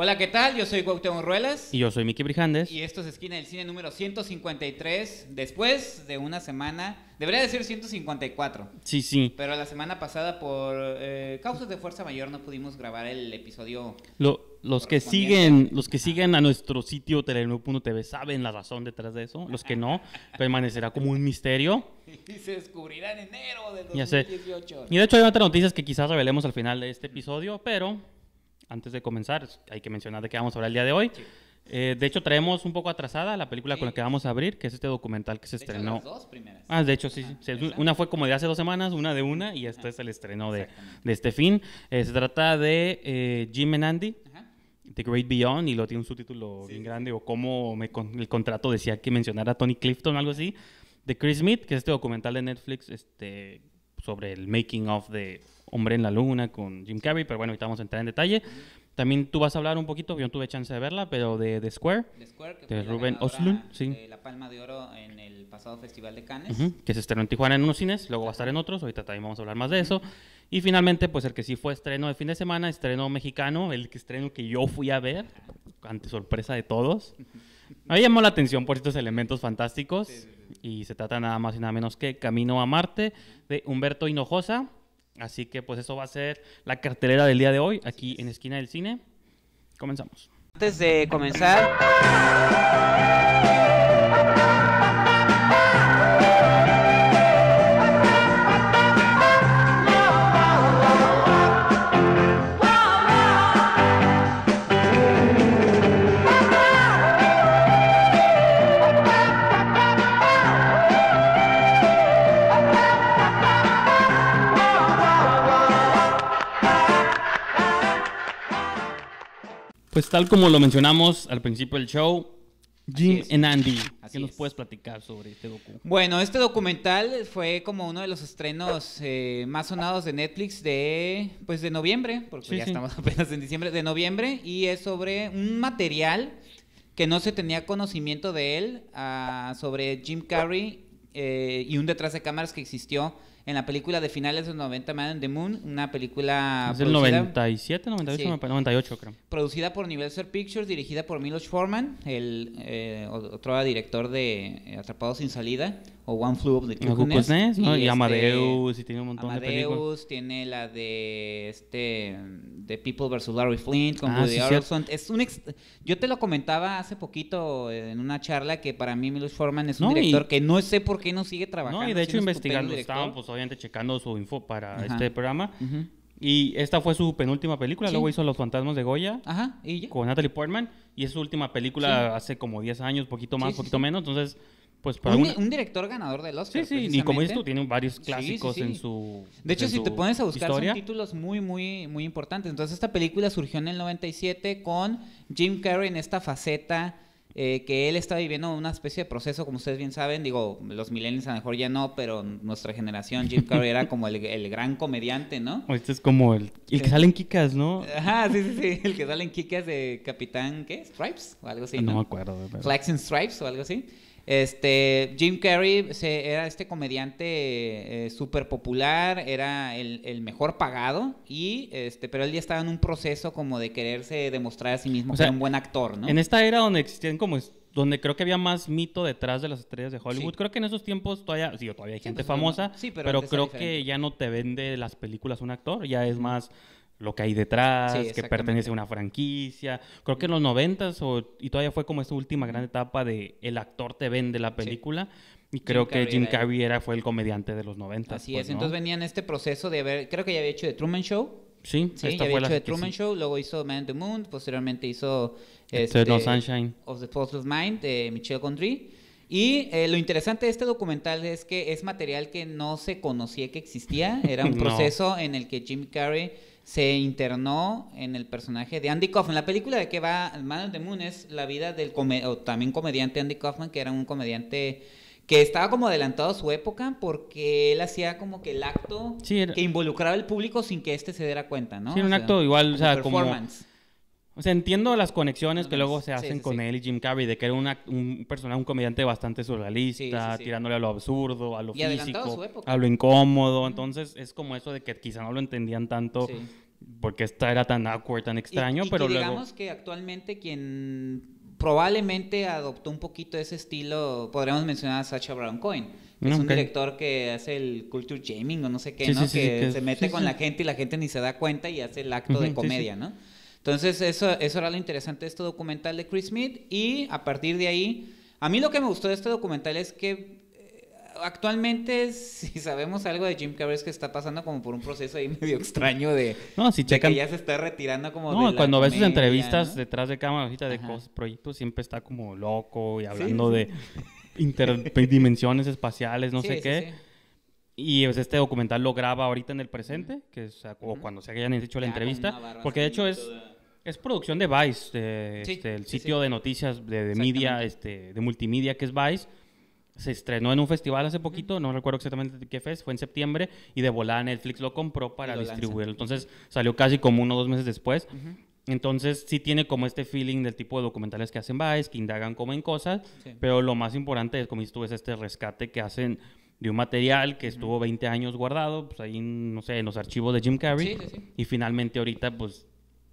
Hola, ¿qué tal? Yo soy Cuauhtémoc Ruelas. Y yo soy Miki Brijandes. Y esto es Esquina del Cine número 153. Después de una semana, debería decir 154. Sí, sí. Pero la semana pasada, por eh, causas de fuerza mayor, no pudimos grabar el episodio. Lo, los que siguen, los que siguen a nuestro sitio tele9.tv saben la razón detrás de eso. Los que no, permanecerá como un misterio. Y se descubrirá en enero de Ya sé. 2018. Y de hecho hay otras noticias que quizás revelemos al final de este episodio, pero antes de comenzar hay que mencionar de qué vamos a hablar el día de hoy. Eh, de hecho traemos un poco atrasada la película Sí. con la que vamos a abrir, que es este documental que se De hecho, estrenó. las dos primeras. Ah, de hecho, sí. sí. Ajá, Sí. Una fue como de hace dos semanas, una de una, y este es el estreno de, de este fin. Eh, se trata de eh, Jim and Andy, Ajá. The Great Beyond, y lo tiene un subtítulo bien grande, o como me con- el contrato decía que mencionara a Tony Clifton algo así, de Chris Smith, que es este documental de Netflix este, sobre el making of de Hombre en la Luna con Jim Carrey, pero bueno, ahorita vamos a entrar en detalle. También tú vas a hablar un poquito, yo no tuve chance de verla, pero de The Square, The Square, que De fue la Ruben ganadora Östlund, sí. de la Palma de Oro en el pasado Festival de Cannes. Ujú, que se estrenó en Tijuana en unos cines, luego va a estar en otros, ahorita también vamos a hablar más de eso. Y finalmente, pues el que sí fue estreno de fin de semana, estreno mexicano, el que estreno que yo fui a ver, ante sorpresa de todos. A mí llamó la atención por estos elementos fantásticos y se trata nada más y nada menos que Camino a Marte de Humberto Hinojosa. Así que pues eso va a ser la cartelera del día de hoy aquí en Esquina del Cine. Comenzamos. Antes de comenzar, Pues tal como lo mencionamos al principio del show, Jim and Andy. Así ¿Qué nos es. puedes platicar sobre este docu? Bueno, este documental fue como uno de los estrenos eh, más sonados de Netflix de, pues de noviembre, porque Sí, ya sí. estamos apenas en diciembre, de noviembre, y es sobre un material que no se tenía conocimiento de él, ah, sobre Jim Carrey eh, y un detrás de cámaras que existió en la película de finales de los 90, Man on the Moon, una película es del producida- 97, 98, Sí. 98 creo. producida por Universal Pictures, dirigida por Milos Forman, el eh, otro director de eh, Atrapados sin salida o One Flew Over the Cuckoo's Cuckoo's Nest, ¿no? Y, este, Amadeus, y tiene un montón de películas. Amadeus, tiene la de este de People vs. Larry Flint con Ah, Woody sí, Harrelson. Es un ex- yo te lo comentaba hace poquito en una charla que para mí Milos Forman es un No, y- director que no sé por qué no sigue trabajando. No, y de hecho un investigando, estaban pues obviamente checando su info para Ajá. este programa. Ujú. Y esta fue su penúltima película, Sí. luego hizo Los Fantasmas de Goya Ajá, y ya. con Natalie Portman. Y es su última película hace como 10 años, poquito más, Sí, poquito menos. Entonces, pues Un, para una... un director ganador del Oscar. Sí, sí, y como dices tú, tiene varios clásicos en su De hecho, si te pones a buscar, historia. son títulos muy, muy, muy importantes. Entonces, esta película surgió en el 97 con Jim Carrey en esta faceta eh, que él está viviendo una especie de proceso, como ustedes bien saben. Digo, los millennials a lo mejor ya no, pero nuestra generación, Jim Carrey era como el, el gran comediante, ¿no? Este es como el, el que sale en Kikas, ¿no? Ajá, sí, sí, sí. El que sale en Kikas de Capitán, ¿qué? ¿Stripes? O algo así, no, ¿no? me acuerdo. pero- Flags and Stripes o algo así. Este, Jim Carrey se- era este comediante eh, súper popular, era el, el mejor pagado, y este, pero él ya estaba en un proceso como de quererse demostrar a sí mismo O que sea, era un buen actor, ¿no? En esta era donde existían como donde creo que había más mito detrás de las estrellas de Hollywood. Sí. Creo que en esos tiempos todavía, sí, todavía hay Sí, gente pues, famosa, sí, pero pero, creo que ya no te vende las películas un actor, ya es más lo que hay detrás, Sí, que pertenece a una franquicia. Creo que en los noventas y todavía fue como esta última gran etapa de el actor te vende la película. Y creo que Carrey Jim era él. Carrey era, fue el comediante de los noventas. Así pues, es, ¿no? entonces venía en este proceso de ver, creo que ya había hecho The Truman Show, Sí, sí, esta ya fue había la hecho The que Truman sí. Show, luego hizo Man on the Moon, posteriormente hizo este, Sunshine. of the Spotless Mind de Michel Gondry. Y eh, lo interesante de este documental es que es material que no se conocía que existía. Era un No. proceso en el que Jim Carrey se internó en el personaje de Andy Kaufman. La película de que va Man on the Moon es la vida del come- o también comediante Andy Kaufman, que era un comediante que estaba como adelantado a su época porque él hacía como que el acto Sí, era- que involucraba al público sin que éste se diera cuenta, ¿no? Sí, un O sea, acto igual, o sea, como-. O sea, entiendo las conexiones que luego se hacen sí, con sí. él y Jim Carrey, de que era una- un personaje, un comediante bastante surrealista, tirándole a lo absurdo, a lo Y físico, su época. a lo incómodo. Entonces, es como eso de que quizá no lo entendían tanto porque esta era tan awkward, tan extraño, Y- y pero que luego... digamos que actualmente quien probablemente adoptó un poquito ese estilo, podríamos mencionar a Sacha Baron Cohen, que es un Ok. director que hace el culture shaming o no sé qué, Sí, ¿no? sí, sí, que, se mete con la gente y la gente ni se da cuenta y hace el acto de comedia. ¿no? Entonces eso, eso era lo interesante de este documental de Chris Smith y a partir de ahí, a mí lo que me gustó de este documental es que eh, actualmente si sabemos algo de Jim Carrey es que está pasando como por un proceso ahí medio extraño de, No, si de checan... que ya se está retirando como No, de la cuando ves sus entrevistas ¿no? detrás de cámara, ahorita de Ajá. cosas, proyectos, siempre está como loco y hablando sí. de interdimensiones espaciales, no Sí, sé sí, qué. Y pues, este documental lo graba ahorita en el presente, que es, o cuando se hayan hecho la Ya, entrevista, porque de hecho es, toda- es producción de Vice, de, Sí, este, el sitio sí. de noticias de, de media, este, de multimedia que es Vice. Se estrenó en un festival hace poquito, no recuerdo exactamente qué fue, fue en septiembre, y de volada Netflix lo compró para lo lanzan. distribuirlo. Entonces salió casi como uno o dos meses después. Entonces sí tiene como este feeling del tipo de documentales que hacen Vice, que indagan como en cosas, pero lo más importante, como dices tú, es este rescate que hacen de un material que estuvo 20 años guardado, pues ahí, no sé, en los archivos de Jim Carrey, Sí, sí, sí. y finalmente ahorita, pues,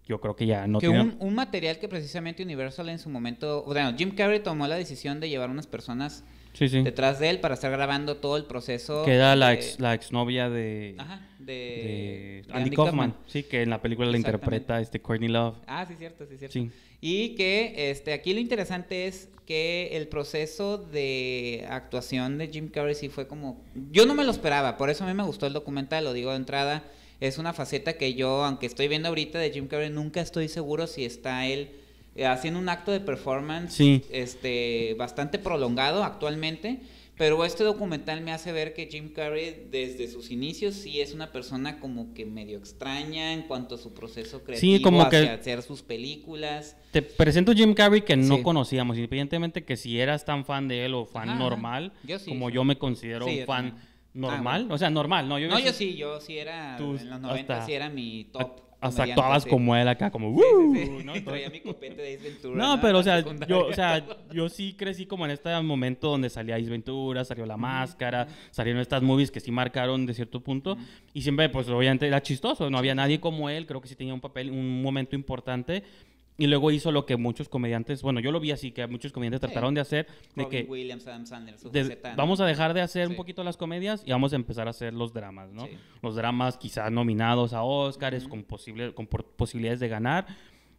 yo creo que ya no que tiene... un, un material que precisamente Universal en su momento, bueno, Jim Carrey tomó la decisión de llevar unas personas Sí, sí. detrás de él para estar grabando todo el proceso. Que era la ex, la exnovia de, Ajá, de, Andy, Kaufman. Sí, que en la película la interpreta este Courtney Love. Ah, sí, cierto, sí, cierto. Sí. Y que este, aquí lo interesante es que el proceso de actuación de Jim Carrey sí fue como... Yo no me lo esperaba, por eso a mí me gustó el documental, lo digo de entrada. Es una faceta que yo, aunque estoy viendo ahorita de Jim Carrey, nunca estoy seguro si está él haciendo un acto de performance Sí. este, bastante prolongado actualmente. Pero este documental me hace ver que Jim Carrey desde sus inicios sí es una persona como que medio extraña en cuanto a su proceso creativo como que- hacia hacer sus películas. Te presento Jim Carrey que no Sí. conocíamos, independientemente que si eras tan fan de él o fan normal, Yo sí, como yo me considero un fan normal, Ah, bueno. o sea, normal, ¿no? Yo, No, yo sí, yo sí era, Tú en los 90 hasta- sí era mi top. Hasta actuabas sí. como él acá, como Sí. ¿no? Traía mi copete de Ace Ventura. No, pero o sea, yo, o sea, yo sí crecí como en este momento donde salía Ace Ventura, salió La Máscara, salieron estas movies que sí marcaron de cierto punto y siempre pues obviamente era chistoso, no había nadie como él, creo que sí tenía un papel, un momento importante y luego hizo lo que muchos comediantes, bueno, yo lo vi así que muchos comediantes Sí. trataron de hacer de Robin que Williams, Adam Sandler, de- vamos a dejar de hacer un poquito las comedias y vamos a empezar a hacer los dramas, ¿no? Sí. Los dramas quizás nominados a Oscars Ujú. con, posible, con posibilidades de ganar.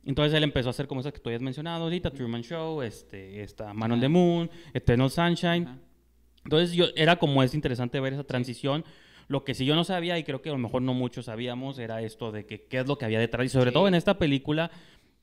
Entonces él empezó a hacer como esas que tú habías mencionado ahorita, Truman Show, este, esta Man on Ajá. the Moon, Eternal Sunshine. Entonces yo era como es interesante ver esa transición. Lo que sí yo no sabía y creo que a lo mejor no muchos sabíamos era esto de que qué es lo que había detrás y sobre todo en esta película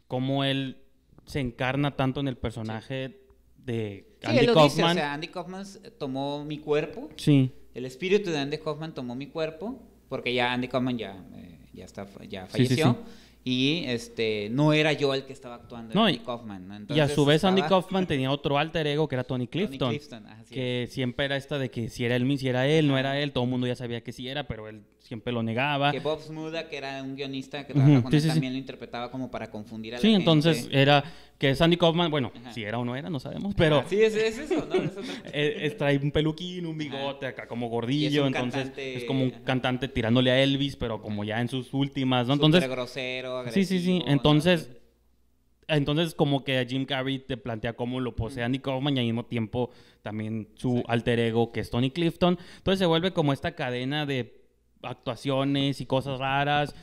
cómo él se encarna tanto en el personaje de Sí, Andy él lo dice, o Kaufman. sea, Andy Kaufman tomó mi cuerpo, Sí. el espíritu de Andy Kaufman tomó mi cuerpo, porque ya Andy Kaufman ya, eh, ya, está, ya Sí, sí, falleció, sí. Y este, no era yo el que estaba actuando, No, era Andy Kaufman. ¿no? y a su vez Andy Kaufman tenía otro alter ego que era Tony Tony Clifton. Así que siempre era esta de que si era él, si era él, no era él, todo el mundo ya sabía que sí era, pero él siempre lo negaba. Que Bob Smuda, que era un guionista que Ujú, trabaja con sí, él, sí, sí. también lo interpretaba como para confundir a la Sí, gente. entonces era que es Andy Kaufman, bueno, Ajá. si era o no era, no sabemos, pero Ah, sí, es, es eso, ¿no? Es eh, es- trae un peluquín, un bigote acá como gordillo, entonces cantante, es como un ajá. cantante tirándole a Elvis, pero como ya en sus últimas, ¿no? Entonces, Súper grosero, sí, sí, sí, entonces entonces como que Jim Carrey te plantea cómo lo posee Andy Kaufman y al mismo tiempo también su Sí. alter ego que es Tony Clifton. Entonces se vuelve como esta cadena de actuaciones y cosas raras.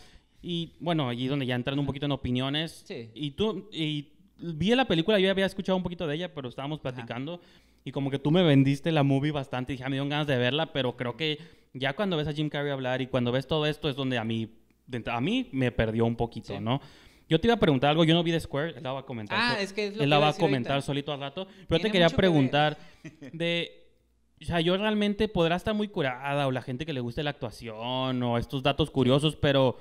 Y bueno, allí es donde ya entran un poquito en opiniones. Sí. Y tú, y vi la película, yo había escuchado un poquito de ella, pero estábamos platicando. Y como que tú me vendiste la movie bastante y dije, "Ah, me dieron ganas de verla, pero creo que ya cuando ves a Jim Carrey hablar y cuando ves todo esto es donde a mí, de- a mí me perdió un poquito, Sí. ¿no? Yo te iba a preguntar algo, yo no vi The Square, él la va a comentar. Ah, so- es que es lo él que la va a comentar ahorita. solito al rato. Pero te Tiene quería mucho que preguntar de... O sea, yo realmente podrá estar muy curada o la gente que le guste la actuación o estos datos curiosos, pero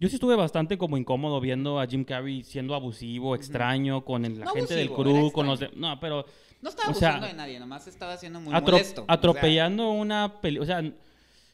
yo sí estuve bastante como incómodo viendo a Jim Carrey siendo abusivo, extraño, con el- la No gente del abusivo, era crew, con los de... No, pero No estaba O sea, abusando de nadie, nomás estaba siendo muy atro- molesto. o sea, atropellando una película... O sea,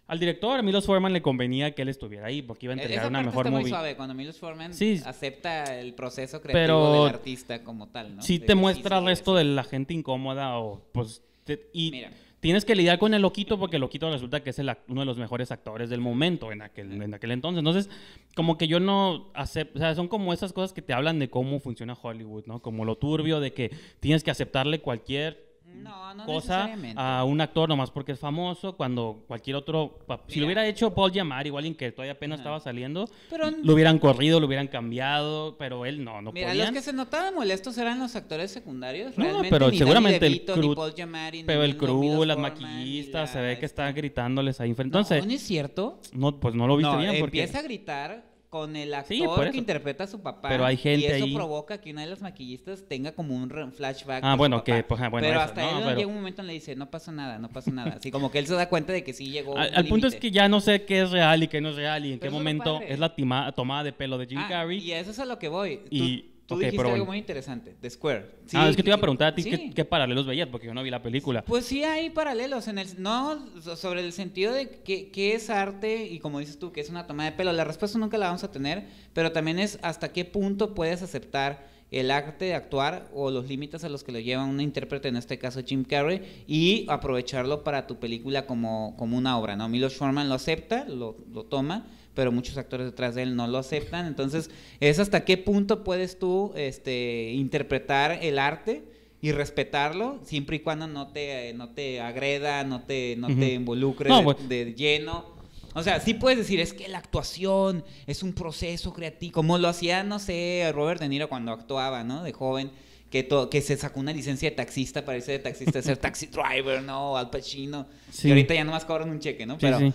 al director, a Milos Forman le convenía que él estuviera ahí porque iba a e- entregar esa una parte mejor está muy movie. suave cuando Milos Forman Sí. acepta el proceso creativo Pero del artista como tal, ¿no? Sí De te muestra sí, resto de la gente incómoda o pues... te- y Mira. Tienes que lidiar con el loquito porque el loquito resulta que es el uno de los mejores actores del momento en aquel, en aquel entonces. Entonces, como que yo no acepto, o sea, son como esas cosas que te hablan de cómo funciona Hollywood, ¿no? Como lo turbio de que tienes que aceptarle cualquier No, no cosa a un actor nomás porque es famoso, cuando cualquier otro, si lo hubiera hecho Paul Giamatti, igual en que todavía apenas estaba saliendo, Pero- lo hubieran corrido, lo hubieran cambiado, pero él no, no Mira, podían. los que se notaban molestos eran los actores secundarios. No, Realmente pero ni Danny seguramente el ni crew- Paul Giamatti, ni Pero el crew, las maquillistas, se ve que está gritándoles ahí enfrente. No, Entonces, ¿no es cierto? no, pues no lo viste bien porque... empieza a gritar con el actor Sí, que interpreta a su papá. Pero hay gente y eso ahí- provoca que una de las maquillistas tenga como un flashback. Ah, de su bueno, papá. que, pues, ah, bueno, pero eso, hasta ¿no? él Pero- llega un momento en le dice, no pasa nada, no pasa nada. Así como que él se da cuenta de que sí llegó. Al, un al punto es que ya no sé qué es real y qué no es real y en Pero qué momento es la tima- tomada de pelo de Jim Ah, Carrey. Y eso es a lo que voy. Y- tú ok, dijiste pero algo muy interesante, de Square. ah, es que te iba a preguntar a ti sí. qué, qué paralelos veías porque yo no vi la película. Pues sí hay paralelos en el no so- sobre el sentido de que, qué es arte y como dices tú que es una toma de pelo. La respuesta nunca la vamos a tener, pero también es hasta qué punto puedes aceptar el arte de actuar o los límites a los que lo lleva un intérprete, en este caso Jim Carrey, y aprovecharlo para tu película como, como una obra, ¿no? Milos Forman lo acepta, lo, lo toma, pero muchos actores detrás de él no lo aceptan. Entonces, es hasta qué punto puedes tú este, interpretar el arte y respetarlo siempre y cuando no te, no te agreda, no te, no te involucre No, de, pues- de lleno. O sea, sí puedes decir, es que la actuación es un proceso creativo, como lo hacía, no sé, Robert De Niro cuando actuaba, ¿no? De joven, que, que se sacó una licencia de taxista para irse de taxista a ser taxi driver, ¿no? Al Pacino. Sí. Y ahorita ya nomás cobran un cheque, ¿no? Sí, Pero sí.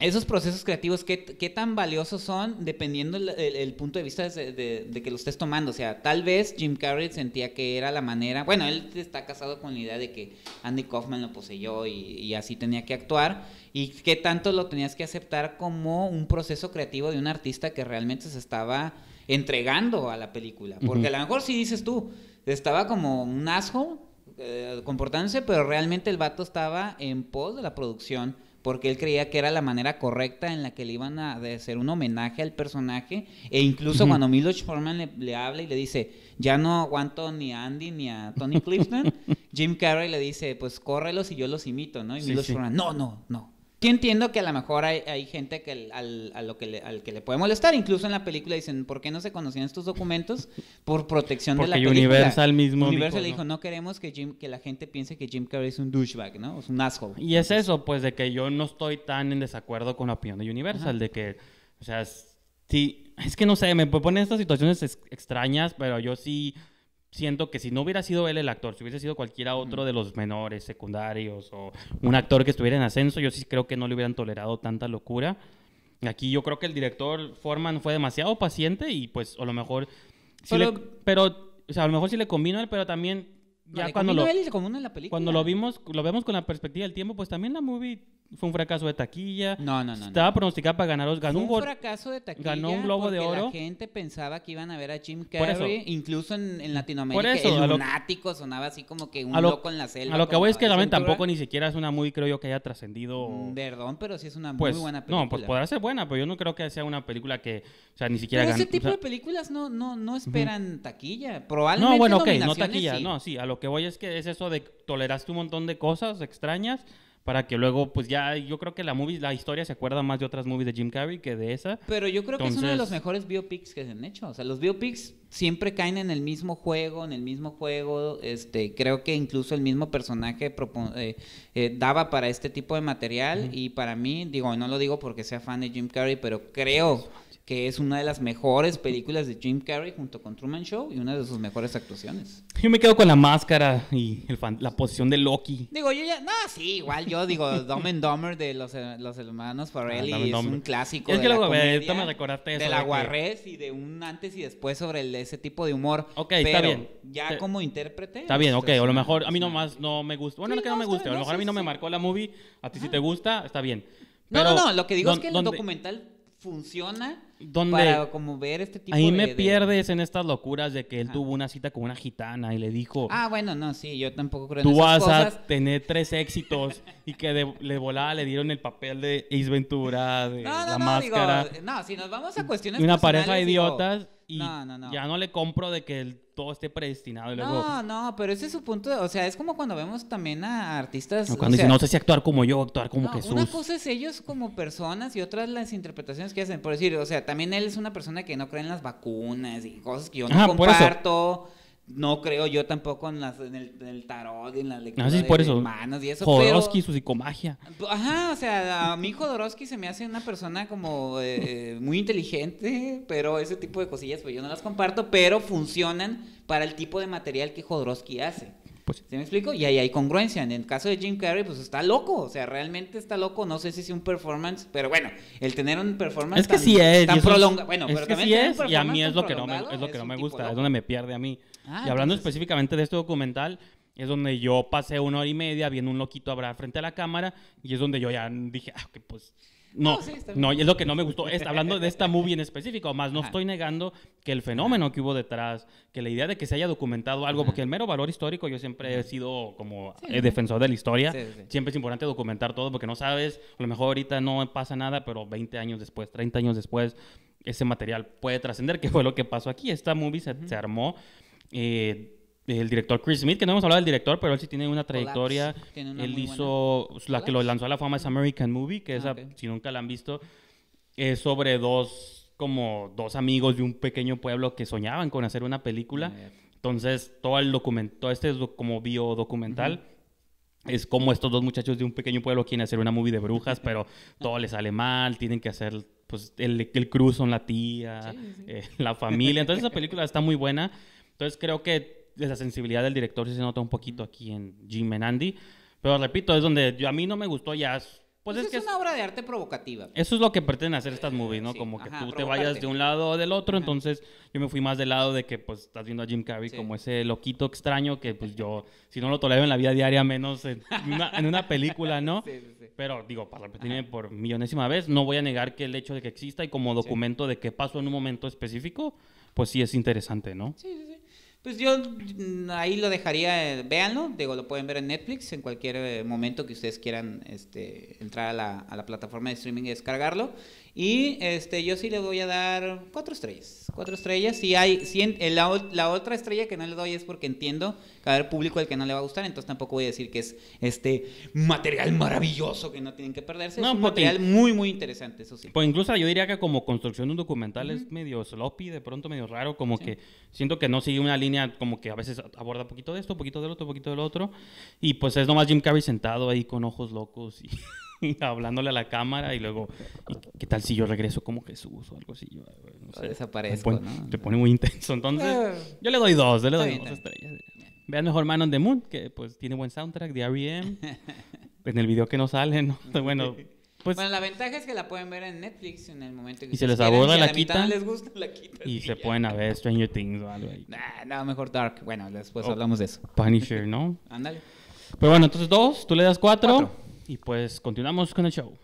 Esos procesos creativos, ¿qué, qué tan valiosos son dependiendo el, el- el punto de vista de, de- de que lo estés tomando? O sea, tal vez Jim Carrey sentía que era la manera, bueno, él está casado con la idea de que Andy Kaufman lo poseyó y, y así tenía que actuar, y qué tanto lo tenías que aceptar como un proceso creativo de un artista que realmente se estaba entregando a la película. Porque Ujú. a lo mejor si dices tú, estaba como un asshole eh, comportándose, pero realmente el vato estaba en pos de la producción porque él creía que era la manera correcta en la que le iban a hacer un homenaje al personaje e incluso cuando Milos Forman le, le habla y le dice ya no aguanto ni a Andy ni a Tony Clifton Jim Carrey le dice pues córrelos y yo los imito ¿no? y Sí, Milos sí. Forman no no no Sí entiendo que a lo mejor hay, hay gente que al, a lo que le, al que le puede molestar. Incluso en la película dicen, ¿por qué no se conocían estos documentos? Por protección de la Porque película. Universal mismo Universal dijo, le dijo, ¿no? no queremos que, Jim, que la gente piense que Jim Carrey es un douchebag, ¿no? Es un asshole. Y es eso, pues, de que yo no estoy tan en desacuerdo con la opinión de Universal, Ajá. de que, o sea, sí, es que no sé, me ponen estas situaciones ex- extrañas, pero yo sí siento que si no hubiera sido él el actor, si hubiese sido cualquiera otro de los menores, secundarios, o un actor que estuviera en ascenso, yo sí creo que no le hubieran tolerado tanta locura. Aquí yo creo que el director Forman fue demasiado paciente y pues a lo mejor... sí Pero- le- pero, o sea, a lo mejor sí le convino a él, pero también ya cuando lo... él y a la película. Cuando lo vimos, lo vemos con la perspectiva del tiempo, pues también la movie fue un fracaso de taquilla. No, no, no. Estaba no. pronosticada para ganar, ganó Fue un un fracaso de taquilla ganó un Globo de Oro. la gente pensaba que iban a ver a Jim Por eso. Carrey, incluso en, en Latinoamérica. Por eso, el a lo- lunático sonaba así como que un lo, loco en la selva. a lo que voy es que Ventura. tampoco ni siquiera es una movie, creo yo, que haya trascendido. Mm, Perdón, pero sí es una Pues, muy buena película. no, pues podrá ser buena, pero yo no creo que sea una película que, o sea, ni siquiera Pero ese gan- o tipo sea, de películas no, no, no esperan taquilla. Probablemente No, bueno, ok, no taquilla, no, sí, a lo que voy es que es eso de toleraste un montón de cosas extrañas para que luego, pues ya, yo creo que la movie, la historia se acuerda más de otras movies de Jim Carrey que de esa. Pero yo creo que es uno de los mejores biopics que se han hecho. O sea, los biopics siempre caen en el mismo juego, en el mismo juego. Este, creo que incluso el mismo personaje eh, eh, daba para este tipo de material. Y para mí, digo, no lo digo porque sea fan de Jim Carrey, pero creo que es una de las mejores películas de Jim Carrey junto con Truman Show y una de sus mejores actuaciones. Yo me quedo con la máscara y el fan- la posición de Loki. Digo, yo ya, no, sí, igual yo digo, Dumb and Dumber de los, eh, los hermanos Farrelly Ah, es Dumber. un clásico Es de que la luego, ve, comedia, me recordaste eso de de la que- guarrez y de un antes y después sobre el- ese tipo de humor. Ok, está Pero bien. Ya Te- como intérprete. Está bien, es- ok, a lo mejor a mí nomás no me gusta. Bueno, Sí, no que no, no, me está guste, a lo mejor a no, mí sí, no me marcó la movie, a ti si te gusta, está bien. No, no, no, lo que digo es que el donde- documental funciona donde para como ver este tipo ahí de... me de- pierdes en estas locuras de que él Ajá. tuvo una cita con una gitana y le dijo, Ah, bueno, no, sí, yo tampoco creo en tú esas vas cosas. a tener tres éxitos y que de, le volaba, le dieron el papel de Ace Ventura, de No, no, la no, máscara. digo, no, si nos vamos a cuestiones una pareja de digo, idiotas. Y No, no, no. ya no le compro de que el- todo esté predestinado y luego No, no, pero ese es su punto. de- o sea, es como cuando vemos también a artistas. o o cuando sea, dicen, no sé si actuar como yo, actuar como Jesús. Una cosa es ellos como personas y otra es las interpretaciones que hacen. Por decir, o sea, también él es una persona que no cree en las vacunas y cosas que yo no por eso. No creo yo tampoco en, las, en, el, en el tarot y en la lectura Ah, sí, por de eso. manos y eso. Jodorowsky, pero- su psicomagia. Ajá, o sea, a mí Jodorowsky se me hace una persona como eh, muy inteligente, pero ese tipo de cosillas pues yo no las comparto, pero funcionan para el tipo de material que Jodorowsky hace. Pues ¿Sí me explico? Y ahí hay congruencia. En el caso de Jim Carrey, pues está loco. O sea, realmente está loco. No sé si es un performance, pero bueno, el tener un performance Es que tan, sí es. tan prolongado. Bueno, es pero que también sí es, y a mí es lo que no me, es lo que no me gusta, es donde me pierde a mí. Ah, y hablando entonces- específicamente de este documental, es donde yo pasé una hora y media viendo un loquito hablar frente a la cámara y es donde yo ya dije, ah, que pues... No, No, sí, no, y es lo que no me gustó. Está hablando de esta movie en específico, más no Ajá. estoy negando que el fenómeno que hubo detrás, que la idea de que se haya documentado algo, Ajá. porque el mero valor histórico yo siempre he sido como Sí, eh, defensor de la historia. Sí. Siempre es importante documentar todo porque no sabes, a lo mejor ahorita no pasa nada, pero 20 años después, 30 años después, ese material puede trascender, que fue lo que pasó aquí. Esta movie se, se armó. Eh, el director Chris Smith, que no hemos hablado del director, pero él sí tiene una trayectoria. Tiene una él hizo, la que lo lanzó a la fama es American Movie, que Ah, esa, ok. si nunca la han visto, es sobre dos, como dos amigos de un pequeño pueblo que soñaban con hacer una película. Ah, Entonces, todo el documento, este es como biodocumental. Es como estos dos muchachos de un pequeño pueblo quieren hacer una movie de brujas, pero todo les sale mal, tienen que hacer, pues, el, el cruz son la tía, Sí, sí. eh, la familia. Entonces, esa película está muy buena. Entonces, creo que la sensibilidad del director sí se nota un poquito aquí en Jim and Andy. Pero repito, es donde yo, a mí no me gustó ya. Pues, Pues es que es una obra de arte provocativa. eso es lo que pretenden hacer estas movies, ¿no? sí, como que ajá, tú te provocarte. vayas de un lado o del otro. Ajá. Entonces, yo me fui más del lado de que, pues, estás viendo a Jim Carrey Sí. como ese loquito extraño que, pues, yo, si no lo tolero en la vida diaria, menos en una, en una película, ¿no? Sí, sí, sí. Pero, digo, para repetirme por millonésima vez, no voy a negar que el hecho de que exista y como documento de qué pasó en un momento específico, pues sí es interesante, ¿no? Sí, sí, sí. Pues yo mm, ahí lo dejaría, véanlo, digo, lo pueden ver en Netflix en cualquier eh, momento que ustedes quieran este, entrar a la, a la plataforma de streaming y descargarlo. Y este, yo sí le voy a dar cuatro estrellas. Cuatro estrellas. Si hay, si en- en la, la otra estrella que no le doy es porque entiendo que va a haber público al que no le va a gustar, entonces tampoco voy a decir que es este material maravilloso que no tienen que perderse. No, es un porque- material muy, muy interesante, eso sí. Pues incluso yo diría que como construcción de un documental es medio sloppy, de pronto medio raro, como que siento que no sigue una línea, como que a veces aborda poquito de esto, poquito del otro, poquito del otro, y pues es nomás Jim Carrey sentado ahí con ojos locos y hablándole a la cámara y luego, ¿y ¿qué tal si yo regreso como Jesús o algo así? Yo, no O sé, desaparezco, pone, ¿no? se pone muy intenso, entonces yo le doy dos, yo le doy dos estrellas. Vean mejor Man on the Moon, que pues tiene buen soundtrack de R.E.M. en el video que no sale, ¿no? Bueno, pues... bueno, la ventaja es que la pueden ver en Netflix en el momento que Y se les quieran. aburre, Si a la la quitan. no les gusta, la quitan Y se ya. pueden a ver Stranger Things o algo ahí. Nah, no, mejor Dark. Bueno, después Oh. hablamos de eso. Punisher, ¿no? Ándale. Pero bueno, entonces dos, tú le das cuatro, Cuatro. Y pues continuamos con el show.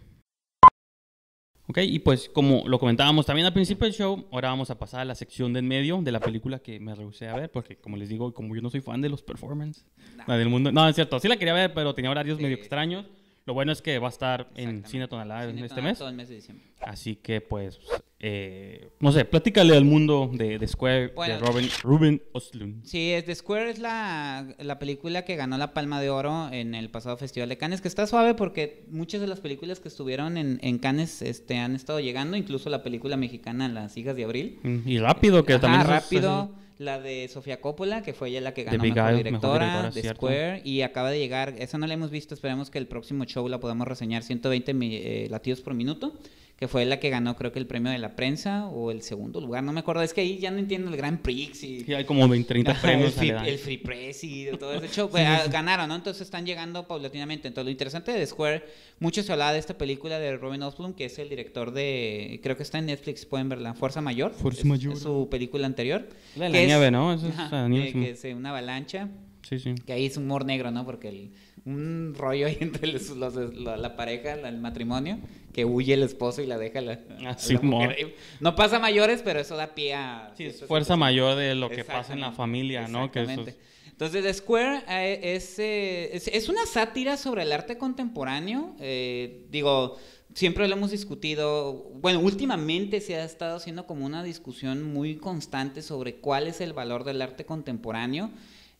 Ok, y pues como lo comentábamos también al principio del show, ahora vamos a pasar a la sección de en medio de la película que me rehusé a ver, porque como les digo, como yo no soy fan de los performances, Nah. del mundo, no, es cierto, sí la quería ver, pero tenía horarios Sí. medio extraños. Lo bueno es que va a estar en. Cine Tonalá en este mes. Todo el mes de diciembre. Así que, pues, eh, no sé, platícale al mundo de, de Square, Bueno. de Robin, Ruben Ostlund. Sí, es The Square es la, la película que ganó la Palma de Oro en el pasado Festival de Cannes, que está suave porque muchas de las películas que estuvieron en, en Cannes este, han estado llegando, incluso la película mexicana Las Hijas de Abril. Mm, Y rápido, que Ajá, también... es- rápido. La de Sofía Coppola, que fue ella la que ganó mejor directora, directora, de. Square, y acaba de llegar, esa no la hemos visto, esperemos que el próximo show la podamos reseñar, 120 mi- eh, latidos por minuto, que fue la que ganó creo que el premio de la prensa, o el segundo lugar, no me acuerdo, es que ahí ya no entiendo el Grand Prix y... Sí, hay como 20, 30 Ajá, premios. el, free, el Free Press y todo ese show. Pues, ah, ganaron, ¿no? Entonces están llegando paulatinamente. Entonces, lo interesante de The Square, mucho se hablaba de esta película de Robin Osblum, que es el director de. Creo que está en Netflix, pueden verla. Fuerza Mayor. Fuerza es, Mayor. es su película anterior. La de la es- nieve, ¿no? Eso es Ajá, sí. que es eh, una avalancha. Sí, sí. Que ahí es humor negro, ¿no? Porque el- un rollo ahí entre los- los- la, la pareja, la- el matrimonio, que huye el esposo y la deja la, Ah, la mujer. No pasa mayores, pero eso da pie a. Sí, es fuerza mayor de lo que pasa en la familia, ¿no? Que eso exactamente. es- Entonces, The Square eh, es, eh, es, es una sátira sobre el arte contemporáneo. eh, digo, siempre lo hemos discutido, bueno, últimamente se ha estado haciendo como una discusión muy constante sobre cuál es el valor del arte contemporáneo.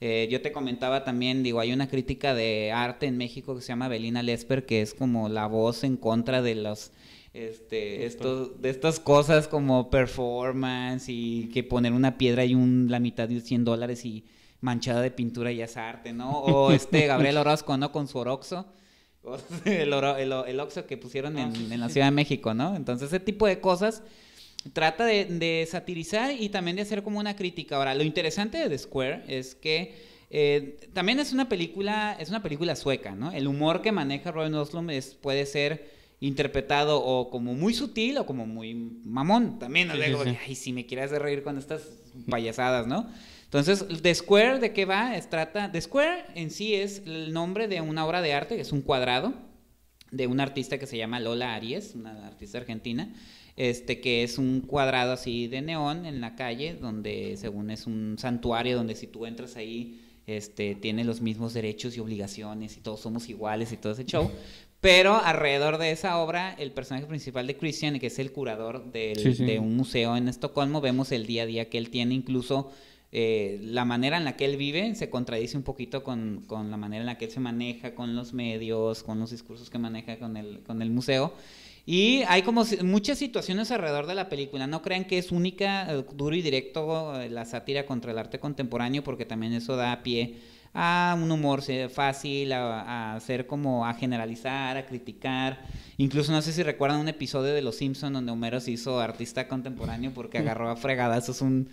Eh, yo te comentaba también, digo, hay una crítica de arte en México que se llama Belina Lesper, que es como la voz en contra de los este, estos, de estas cosas como performance y que poner una piedra y un, la mitad de 100 dólares y manchada de pintura ya es arte, ¿no? O este Gabriel Orozco, ¿no? Con su Oroxo. El, el, Oxo que pusieron en, la Ciudad de México, ¿no? Entonces, ese tipo de cosas trata de, satirizar y también de hacer como una crítica. Ahora, lo interesante de The Square es que eh, también es una película, es una película sueca, ¿no? El humor que maneja Robin Oslum es, puede ser interpretado o como muy sutil o como muy mamón. También, ¿no? Digo, ay, si me quieres hacer reír con estas payasadas, ¿no? Entonces, The Square, ¿de qué va? Es, trata, The Square en sí es el nombre de una obra de arte, es un cuadrado de una artista que se llama Lola Aries, una artista argentina, este que es un cuadrado así de neón en la calle, donde según es un santuario, donde si tú entras ahí, este, tiene los mismos derechos y obligaciones y todos somos iguales y todo ese show. Pero alrededor de esa obra, el personaje principal de Christian, que es el curador de un museo en Estocolmo, vemos el día a día que él tiene, incluso eh, la manera en la que él vive se contradice un poquito con, la manera en la que él se maneja con los medios, con los discursos que maneja con el, con el museo. Y hay como muchas situaciones alrededor de la película. No crean que es única, eh, duro y directo eh, la sátira contra el arte contemporáneo, porque también eso da pie a un humor fácil, a, hacer como a generalizar, a criticar. Incluso no sé si recuerdan un episodio de Los Simpson donde Homero se hizo artista contemporáneo porque agarró a fregadazos un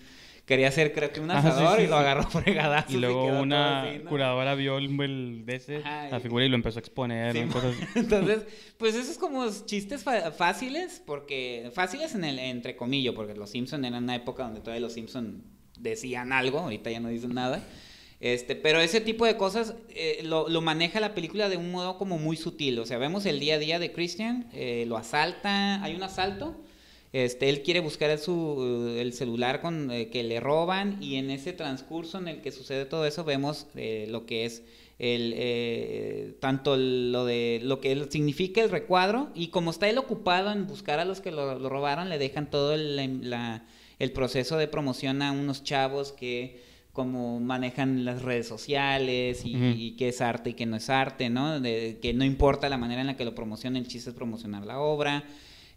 quería hacer creo que un asador y lo agarró fregadazos. Y luego una curadora vio el, de ese, la figura y lo empezó a exponer. Entonces, pues esos como chistes fáciles, porque fáciles en el entre comillas, porque los Simpson eran una época donde todavía los Simpson decían algo, ahorita ya no dicen nada. Este, pero ese tipo de cosas eh, lo, lo, maneja la película de un modo como muy sutil. O sea, vemos el día a día de Christian, eh, lo asalta, hay un asalto este, él quiere buscar el, su, el celular con, eh, que le roban y en ese transcurso en el que sucede todo eso vemos eh, lo que es el, eh, tanto lo de lo que significa el recuadro y como está él ocupado en buscar a los que lo, robaron le dejan todo el, el proceso de promoción a unos chavos que como manejan las redes sociales y, y, qué es arte y qué no es arte, ¿no? De, que no importa la manera en la que lo promociona, el chiste es promocionar la obra.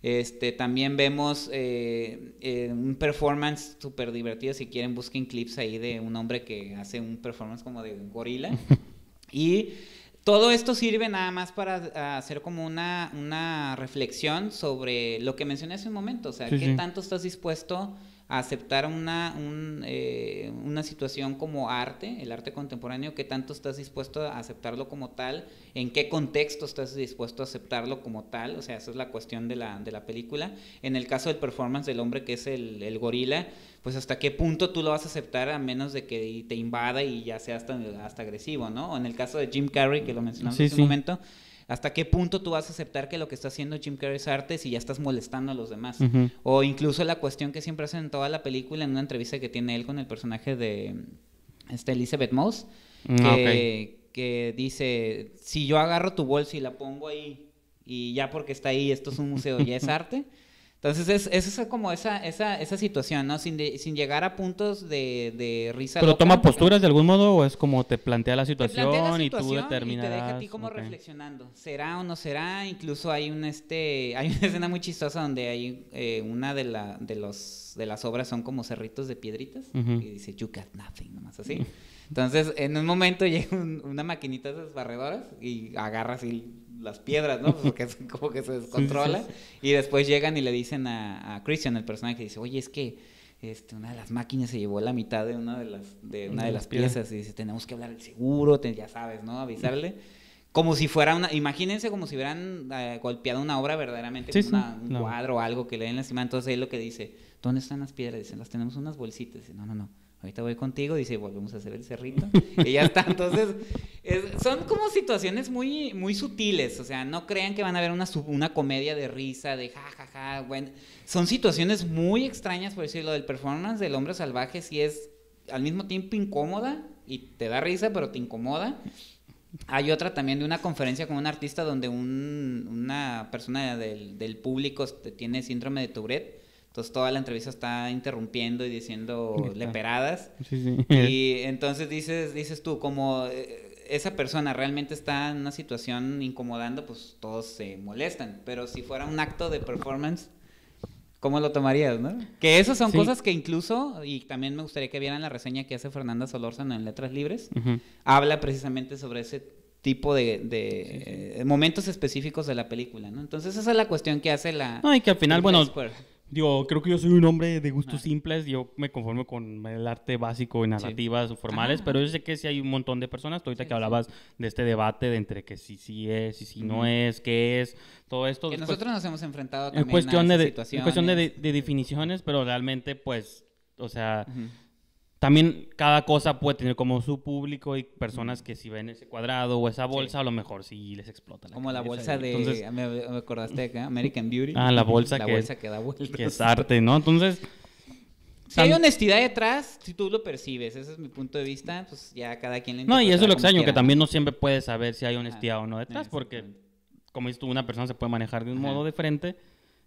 Este, también vemos eh, eh, un performance súper divertido. Si quieren, busquen clips ahí de un hombre que hace un performance como de gorila. y todo esto sirve nada más para hacer como una, una reflexión sobre lo que mencioné hace un momento. O sea, ¿qué tanto estás dispuesto aceptar una, eh, una situación como arte, el arte contemporáneo, qué tanto estás dispuesto a aceptarlo como tal, en qué contexto estás dispuesto a aceptarlo como tal, o sea, esa es la cuestión de la, de la película. En el caso del performance del hombre que es el, el gorila, pues hasta qué punto tú lo vas a aceptar a menos de que te invada y ya sea hasta, hasta agresivo, ¿no? O en el caso de Jim Carrey, que lo mencionamos hace un momento, ¿Hasta qué punto tú vas a aceptar que lo que está haciendo Jim Carrey es arte si ya estás molestando a los demás? O incluso la cuestión que siempre hacen en toda la película, en una entrevista que tiene él con el personaje de este, Elizabeth Moss, ah, que, que dice, si yo agarro tu bolsa y la pongo ahí y ya porque está ahí, esto es un museo, ya es arte. Entonces es, es como esa, esa, esa situación, ¿no? Sin, sin llegar a puntos de, de risa. ¿Pero toma posturas de algún modo o es como te plantea la situación, y tú determinas? Y te deja a ti como reflexionando. ¿Será o no será? Incluso hay un este, hay una escena muy chistosa donde hay eh, una de, la, de, los, de las obras son como cerritos de piedritas y dice, you got nothing, nomás así. Entonces en un momento llega una maquinita de esas barredoras y agarra así las piedras, ¿no? Porque es como que se descontrola. Y después llegan y le dicen a, Christian, el personaje, dice, oye, es que este, una de las máquinas se llevó la mitad de una de las, de una de las piezas. Y dice, tenemos que hablar del seguro, ya sabes, ¿no? Avisarle. Como si fuera una, imagínense como si hubieran eh, golpeado una obra verdaderamente, un cuadro o algo que le den encima. Entonces él lo que dice, ¿dónde están las piedras? Dice, las tenemos unas bolsitas. Dice, no, no, no ahorita voy contigo, dice, volvemos a hacer el cerrito, y ya está. Entonces, son como situaciones muy, muy sutiles, o sea, no crean que van a ver una, una comedia de risa, de ja, ja, ja, bueno, son situaciones muy extrañas, por decirlo, del performance del hombre salvaje, si es al mismo tiempo incómoda, y te da risa, pero te incomoda, Hay otra también de una conferencia con un artista donde un, una persona del, del público tiene síndrome de Tourette. Entonces toda la entrevista está interrumpiendo y diciendo leperadas. Sí, sí. Y entonces dices, dices tú, como eh, esa persona realmente está en una situación incomodando, pues todos se molestan. Pero si fuera un acto de performance, ¿cómo lo tomarías, no? Que esas son cosas que incluso, y también me gustaría que vieran la reseña que hace Fernanda Solórzano en Letras Libres, habla precisamente sobre ese tipo de, de, eh, momentos específicos de la película, ¿no? Entonces esa es la cuestión que hace la... No, y que al final, bueno, Square. Digo, creo que yo soy un hombre de gustos simples, yo me conformo con el arte básico y narrativas formales, Ajá, pero yo sé que sí hay un montón de personas, tú ahorita Sí, que sí. hablabas de este debate de entre que sí sí es y si no Ujú. es, qué es, todo esto. Que después- nosotros nos hemos enfrentado en también cuestión a de, esas de- en cuestión de, de- situaciones. de definiciones, pero realmente pues, o sea. También cada cosa puede tener como su público y personas que si ven ese cuadrado o esa bolsa, a lo mejor sí les explota la Como la bolsa de... entonces, me, me acordaste acá, American Beauty. Ah, la bolsa la que- bolsa que da vueltas. que es arte, ¿no? Entonces, Si hay honestidad detrás, si tú lo percibes, ese es mi punto de vista, pues ya cada quien lo No, y eso es lo extraño, que también ¿no? siempre puedes saber si hay honestidad o no detrás, porque, como dices tú, una persona se puede manejar de un Ajá. modo de frente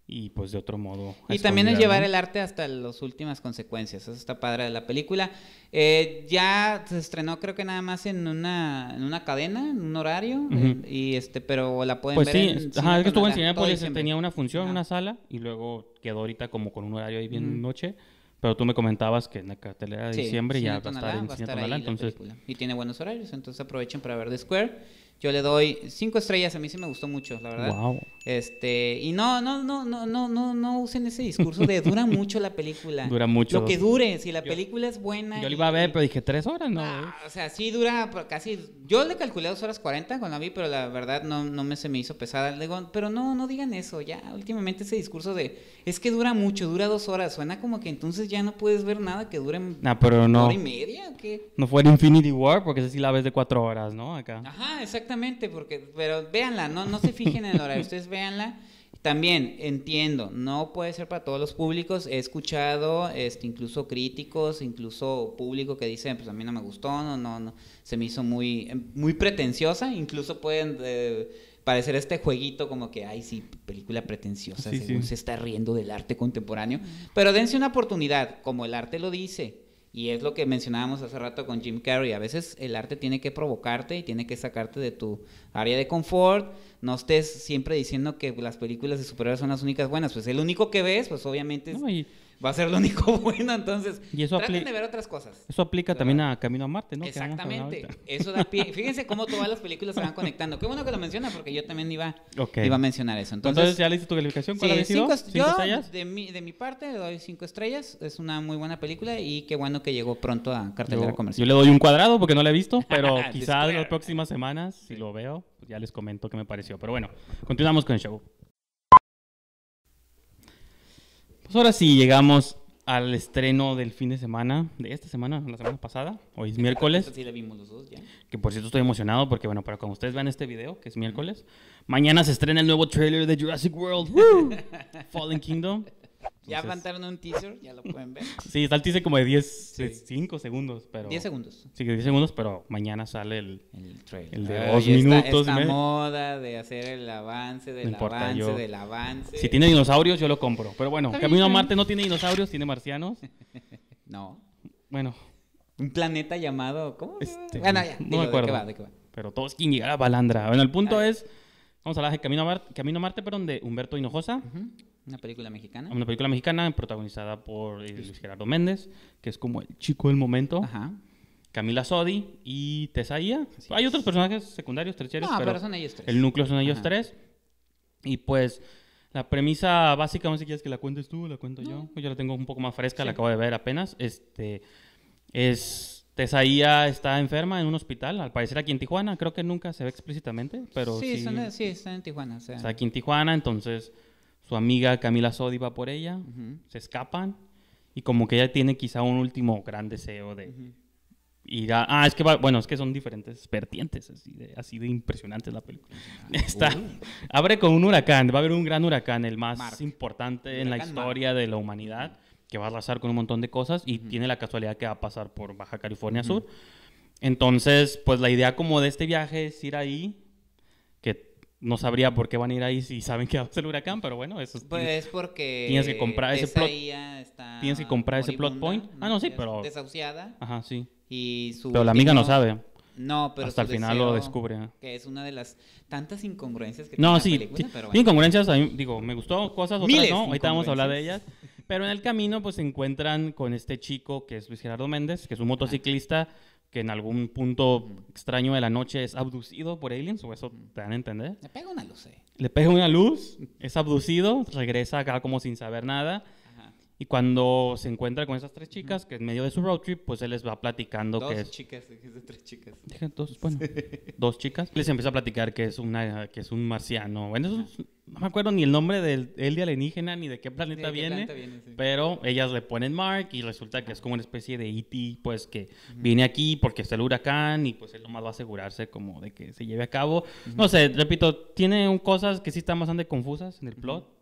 y pues de otro modo. Y también es llevar el arte hasta las últimas consecuencias. Eso está padre de la película. Eh, ya se estrenó, creo que nada más en una, en una cadena, en un horario. Eh, y este, pero la pueden Pues ver sí, en ajá, es que estuvo en diciembre. tenía una función, una sala, y luego quedó ahorita como con un horario ahí bien noche. Pero tú me comentabas que en la cartelera de Sí, diciembre ya va a estar en entonces... Y tiene buenos horarios, entonces aprovechen para ver The Square. Yo le doy cinco estrellas, a mí sí me gustó mucho, la verdad. Wow. Este, y no, no, no, no, no, no, no usen ese discurso de dura mucho la película. Dura mucho. Lo que dure, si la película es buena. Yo le iba a ver, pero dije, tres horas, ¿no? Ah, o sea, sí dura casi. Yo le calculé dos horas 40 cuando la vi, pero la verdad no, no me se me hizo pesada. Le digo, pero no, no digan eso. Ya, últimamente ese discurso de es que dura mucho, dura dos horas. Suena como que entonces ya no puedes ver nada que dure Nah, pero no. hora y media. ¿o qué? No fue el Infinity War, porque esa sí la ves de cuatro horas, ¿no? Acá. Ajá, exactamente, porque, pero véanla, no, no se fijen en el horario, ustedes véanla. También entiendo, no puede ser para todos los públicos. He escuchado, este, incluso críticos, incluso público que dicen, pues a mí no me gustó, no, no, no, se me hizo muy, muy pretenciosa. Incluso pueden eh, parecer este jueguito como que, ay, sí, película pretenciosa, Sí, según sí. se está riendo del arte contemporáneo. Pero dense una oportunidad, como el arte lo dice. Y es lo que mencionábamos hace rato con Jim Carrey. A veces el arte tiene que provocarte y tiene que sacarte de tu área de confort. No estés siempre diciendo que las películas de superhéroes son las únicas buenas. Pues el único que ves, pues obviamente No, va a ser lo único bueno. Entonces, Y eso traten de ver otras cosas. eso aplica también a Camino a Marte, ¿no? Exactamente. Eso da pie. Fíjense cómo todas las películas se van conectando. Qué bueno que lo menciona porque yo también iba, iba a mencionar eso. Entonces, Entonces, ¿ya le hice tu calificación? ¿Cuál Sí, cinco, ¿Cinco yo, estrellas? De mi, de mi parte, le doy cinco estrellas. Es una muy buena película y qué bueno que llegó pronto a cartelera Yo, yo comercial. le doy un cuadrado porque no la he visto, pero quizás las próximas semanas, si lo veo, pues ya les comento qué me pareció. Pero bueno, continuamos con el show. Pues ahora sí, llegamos al estreno del fin de semana, de esta semana, la semana pasada. Hoy es miércoles, sí la vimos los dos ya. que por cierto estoy emocionado porque, bueno, para cuando ustedes vean este video, que es miércoles, mañana se estrena el nuevo trailer de Jurassic World. Fallen Kingdom. Ya mandaron un teaser, ya lo pueden ver. Sí, está el teaser como de 10, Sí. 5 segundos, pero... 10 segundos. Sí, 10 segundos, pero mañana sale el... El trailer. El de Ay, dos esta- minutos, Esta, me- moda de hacer el avance, del No importa, avance, yo- del avance. Si tiene dinosaurios, yo lo compro. Pero bueno, Camino a. Marte no tiene dinosaurios, tiene marcianos. No. Bueno, Un planeta llamado. ¿Cómo? Este, bueno, ya. no me acuerdo. ¿De qué va? ¿De qué va? pero todos quieren llegar a Balandra. Bueno, el punto es... Vamos a hablar de Camino a, Marte, Camino a Marte, perdón, de Humberto Hinojosa. Ujú. Una película mexicana. Una película mexicana protagonizada por eh, Luis Gerardo Méndez, que es como el chico del momento. Ajá. Camila Sodi y Tesaía. Hay otros personajes secundarios, terciarios, No, pero, pero son ellos tres. el núcleo son ellos Ajá. tres. Y pues la premisa básica, no sé si quieres que la cuentes tú la cuento yo. No. Yo la tengo un poco más fresca, la acabo de ver apenas. Este es Tesaía está enferma en un hospital, al parecer aquí en Tijuana, creo que nunca se ve explícitamente, pero sí, sí, son sí, están en Tijuana. O sea. está aquí en Tijuana, entonces su amiga Camila Sodi va por ella, Ujú. se escapan y como que ella tiene quizá un último gran deseo de Ujú. ir a... Ah, es que va- bueno, es que son diferentes vertientes, así de, así de impresionante la película. Está, Uy. abre con un huracán, va a haber un gran huracán, el más Mark. importante en la historia de la humanidad, que va a arrasar con un montón de cosas y tiene la casualidad que va a pasar por Baja California Sur. Entonces, pues la idea como de este viaje es ir ahí, no sabría por qué van a ir ahí si saben que va a ser el huracán, pero bueno, eso es... Pues porque Tienes que comprar ese plot- está tienes que comprar ese plot point. Ah, no, sí, pero- Desahuciada. Ajá, sí. Y su Pero la amiga no sabe. No, pero Hasta el final lo descubre. Que es una de las tantas incongruencias que No, tiene sí, la película, sí. pero bueno. incongruencias, a mí, digo, me gustó cosas, otras Miles no, ahorita vamos a hablar de ellas. Pero en el camino, pues se encuentran con este chico que es Luis Gerardo Méndez, que es un motociclista que en algún punto extraño de la noche es abducido por aliens, o eso te dan a entender. Me pega una luz, eh. Le pega una luz, es abducido, regresa acá como sin saber nada. Y cuando se encuentra con esas tres chicas, que en medio de su road trip, pues él les va platicando Dos que es chicas, dijiste tres chicas. Dije dos, bueno, dos chicas. Les empieza a platicar que es una, que es un marciano. Bueno, es un- no me acuerdo ni el nombre del él de alienígena ni de qué planeta ¿De qué viene. planeta viene, sí. Pero ellas le ponen Mark y resulta que es como una especie de E.T. pues que viene aquí porque está el huracán y pues él nomás va a asegurarse como de que se lleve a cabo. No sé, repito, tiene un- cosas que sí están bastante confusas en el plot.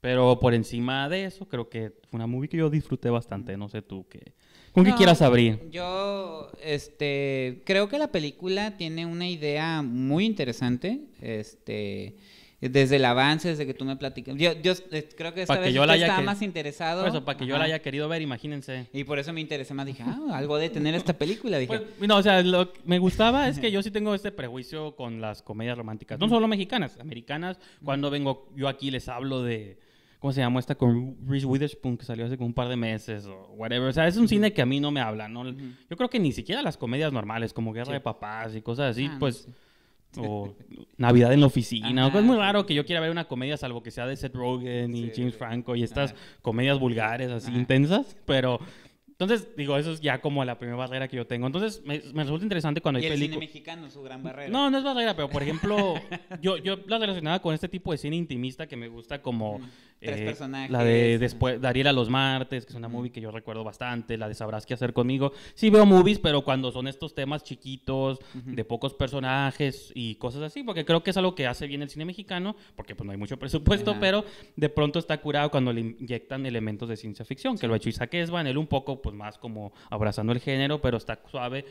Pero por encima de eso, creo que fue una movie que yo disfruté bastante. No sé tú qué. ¿Con qué quieras abrir? Yo, este, creo que la película tiene una idea muy interesante, este, desde el avance, desde que tú me platicas. Yo, yo eh, creo que esta Pa' que vez yo la usted haya estaba que- más interesado. Por eso, para que yo la haya querido ver, imagínense. Y por eso me interesé más. Dije, ah, algo de tener esta película. Dije, Pues, no, o sea, lo que me gustaba es que yo sí tengo este prejuicio con las comedias románticas. No solo mexicanas, americanas. Cuando vengo yo aquí les hablo de... ¿Cómo se llama esta con Reese Witherspoon que salió hace como un par de meses o whatever? O sea, es un cine que a mí no me habla, ¿no? Yo creo que ni siquiera las comedias normales como Guerra Sí. de Papás y cosas así, Ah, no, pues... sí. O Navidad en la oficina. Ajá, es muy raro que yo quiera ver una comedia salvo que sea de Seth Rogen y Sí, James. Franco y estas Ajá. comedias vulgares así Ajá. intensas, pero... Entonces, digo, eso es ya como la primera barrera que yo tengo. Entonces, me, me resulta interesante cuando y hay el cine películas... mexicano, su gran barrera. No, no es barrera, pero por ejemplo, yo, yo la relacionaba con este tipo de cine intimista que me gusta como... Tres eh, personajes. La de después, Dariela los martes, que es una movie que yo recuerdo bastante, la de Sabrás qué hacer conmigo. Sí veo movies, pero cuando son estos temas chiquitos, de pocos personajes y cosas así, porque creo que es algo que hace bien el cine mexicano, porque pues no hay mucho presupuesto, Ajá. pero de pronto está curado cuando le inyectan elementos de ciencia ficción, que lo ha hecho Isaac Esban, él un poco pues más como abrazando el género, pero está suave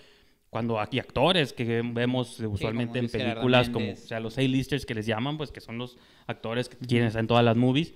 cuando aquí actores que vemos usualmente en Luis Gerardo películas como, o sea, los A-listers que les llaman, pues que son los actores que quieren estar en todas las movies,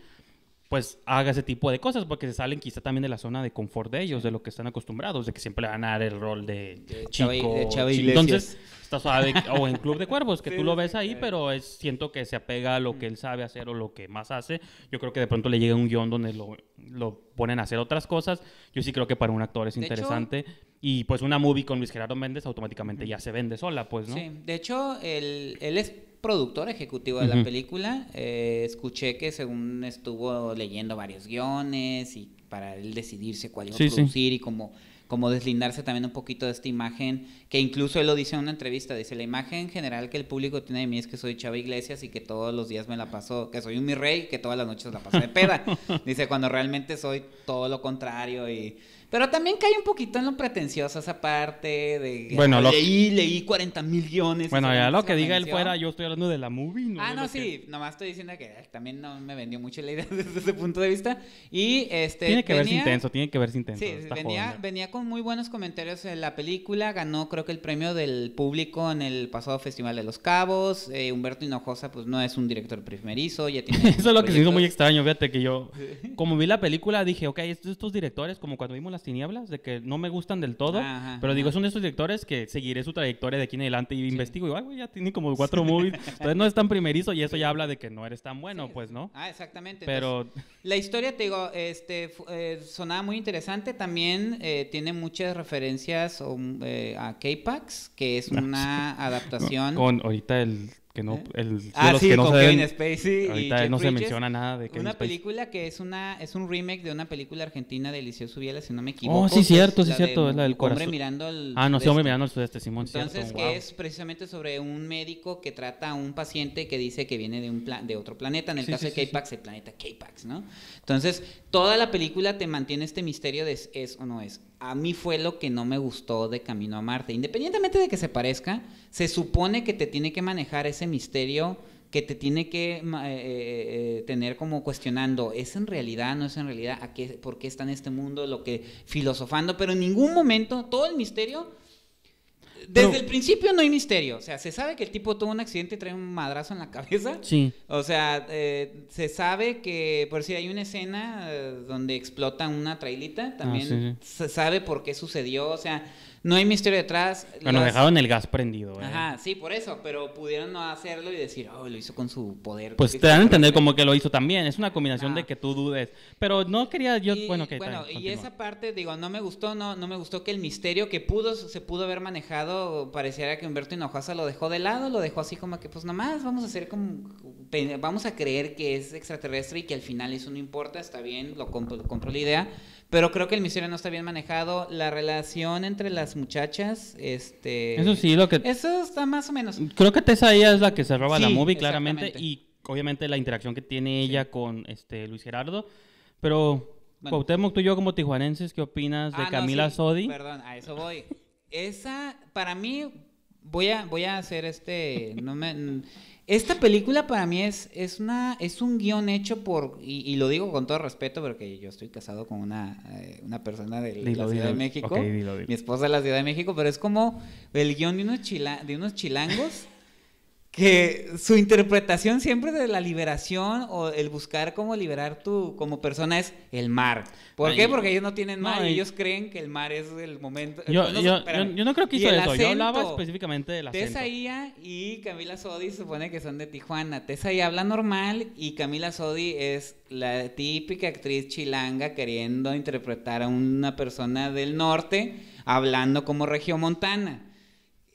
pues haga ese tipo de cosas porque se salen quizá también de la zona de confort de ellos, de lo que están acostumbrados, de que siempre van a dar el rol de, De chico. De. Entonces, está suave, o en Club de Cuervos, que Sí, tú lo ves ahí, pero es, siento que se apega a lo que él sabe hacer o lo que más hace. Yo creo que de pronto le llega un guion donde lo, lo ponen a hacer otras cosas. Yo sí creo que para un actor es De hecho- interesante. y pues una movie con Luis Gerardo Méndez automáticamente ya se vende sola, pues, ¿no? Sí, de hecho, él, él es productor ejecutivo de la película. Eh, escuché que según estuvo leyendo varios guiones y para él decidirse cuál iba Sí, a sí. producir y como, como deslindarse también un poquito de esta imagen, que incluso él lo dice en una entrevista, dice, la imagen general que el público tiene de mí es que soy Chava Iglesias y que todos los días me la paso, que soy un mi rey, que todas las noches la paso de peda. dice, cuando realmente soy todo lo contrario y... Pero también cae un poquito en lo pretencioso esa parte de... Bueno, lo- leí, leí 40 mil guiones. Bueno, ya lo que diga él fuera, yo estoy hablando de la movie. Ah, de no, lo que- sí, nomás estoy diciendo que también no me vendió mucho la idea desde ese punto de vista. Y este. Tiene que verse venía- intenso, tiene que verse intenso. Sí, está venía, joven, venía con muy buenos comentarios en la película. Ganó, creo que el premio del público en el pasado Festival de los Cabos. Eh, Humberto Hinojosa, pues no es un director primerizo, ya tiene. Eso es lo que se hizo muy proyectos. extraño, fíjate que yo, como vi la película, dije, ok, estos, estos directores, como cuando vimos Las Tinieblas, de que no me gustan del todo, Ajá, pero digo, ajá. son de esos directores que seguiré su trayectoria de aquí en adelante y investigo, y ay, güey, ya tiene como cuatro movies, entonces no es tan primerizo y eso ya habla de que no eres tan bueno, pues, ¿no? Ah, exactamente. Pero, La historia, te digo, este, eh, sonaba muy interesante. También eh, tiene muchas referencias um, eh, a K-Pax, que es una adaptación. con ahorita el que no, el de ah, los sí, que no con ven, Kevin Spacey. y ahorita Jeff no se menciona nada de Kevin Una Spacey. película que es una es un remake de una película argentina de Eliseo Subiela, si no me equivoco. Oh, sí, cierto, sí, cierto, es la del Hombre corazón. mirando el Ah, no, sí, hombre, mirando el sudeste, Simón, Entonces, cierto, que wow. es precisamente sobre un médico que trata a un paciente que dice que viene de un pla- de otro planeta. En el Sí, caso sí, de. K-Pax, el planeta K-Pax, ¿no? Entonces, toda la película te mantiene este misterio de es o no es. A mí fue lo que no me gustó de Camino a Marte. Independientemente de que se parezca, se supone que te tiene que manejar ese misterio que te tiene que eh, eh, eh, tener como cuestionando, ¿es en realidad, no es en realidad? ¿A qué, ¿Por qué está en este mundo? Lo que filosofando, pero en ningún momento, todo el misterio Desde el principio no hay misterio. O sea, se sabe que el tipo tuvo un accidente y trae un madrazo en la cabeza. Sí. O sea, eh, se sabe que, por si hay una escena eh, donde explota una trailita, también sí, se sabe por qué sucedió. O sea, no hay misterio detrás. Bueno, Las- dejaron el gas prendido. eh. Ajá, sí, por eso. Pero pudieron no hacerlo y decir, oh, lo hizo con su poder. Pues te dan a entender extraterrestre". como que lo hizo también. Es una combinación de que tú dudes. Pero no quería yo. Y, bueno, que bueno, y esa parte, digo, no me gustó, no, no me gustó que el misterio que pudo, se pudo haber manejado, pareciera que Humberto Hinojosa lo dejó de lado, lo dejó así como que, pues nomás vamos a hacer como, vamos a creer que es extraterrestre y que al final eso no importa, está bien, lo compro, compro la idea, pero creo que el misterio no está bien manejado, la relación entre las muchachas, este... Eso sí, lo que. Eso está más o menos. Creo que Tessa ella es la que se roba la Sí, movie, claramente. Y obviamente la interacción que tiene ella con este Luis Gerardo. Pero, Bueno. Cuauhtémoc, tú y yo como tijuanenses, ¿qué opinas de Ah, no, Camila sí, Sodi? Perdón, a eso voy. Esa, para mí, voy a, voy a hacer este. No me, esta película para mí es, es una, es un guion hecho por, y, y lo digo con todo respeto, porque yo estoy casado con una, eh, una persona de Dilo, la Ciudad dilo. de México. Dilo. Mi esposa de la Ciudad de México, pero es como el guion de unos, chila- de unos chilangos que su interpretación siempre de la liberación o el buscar cómo liberar tu como persona es el mar. ¿Por Ay, qué? Porque ellos no tienen mar y- ellos creen que el mar es el momento. Yo, No, yo, espérame. yo, yo no creo que hizo eso. Yo hablaba acento. específicamente del acento. Tessa y Camila Sodi supone que son de Tijuana. Tessa habla normal y Camila Sodi es la típica actriz chilanga queriendo interpretar a una persona del norte hablando como regiomontana.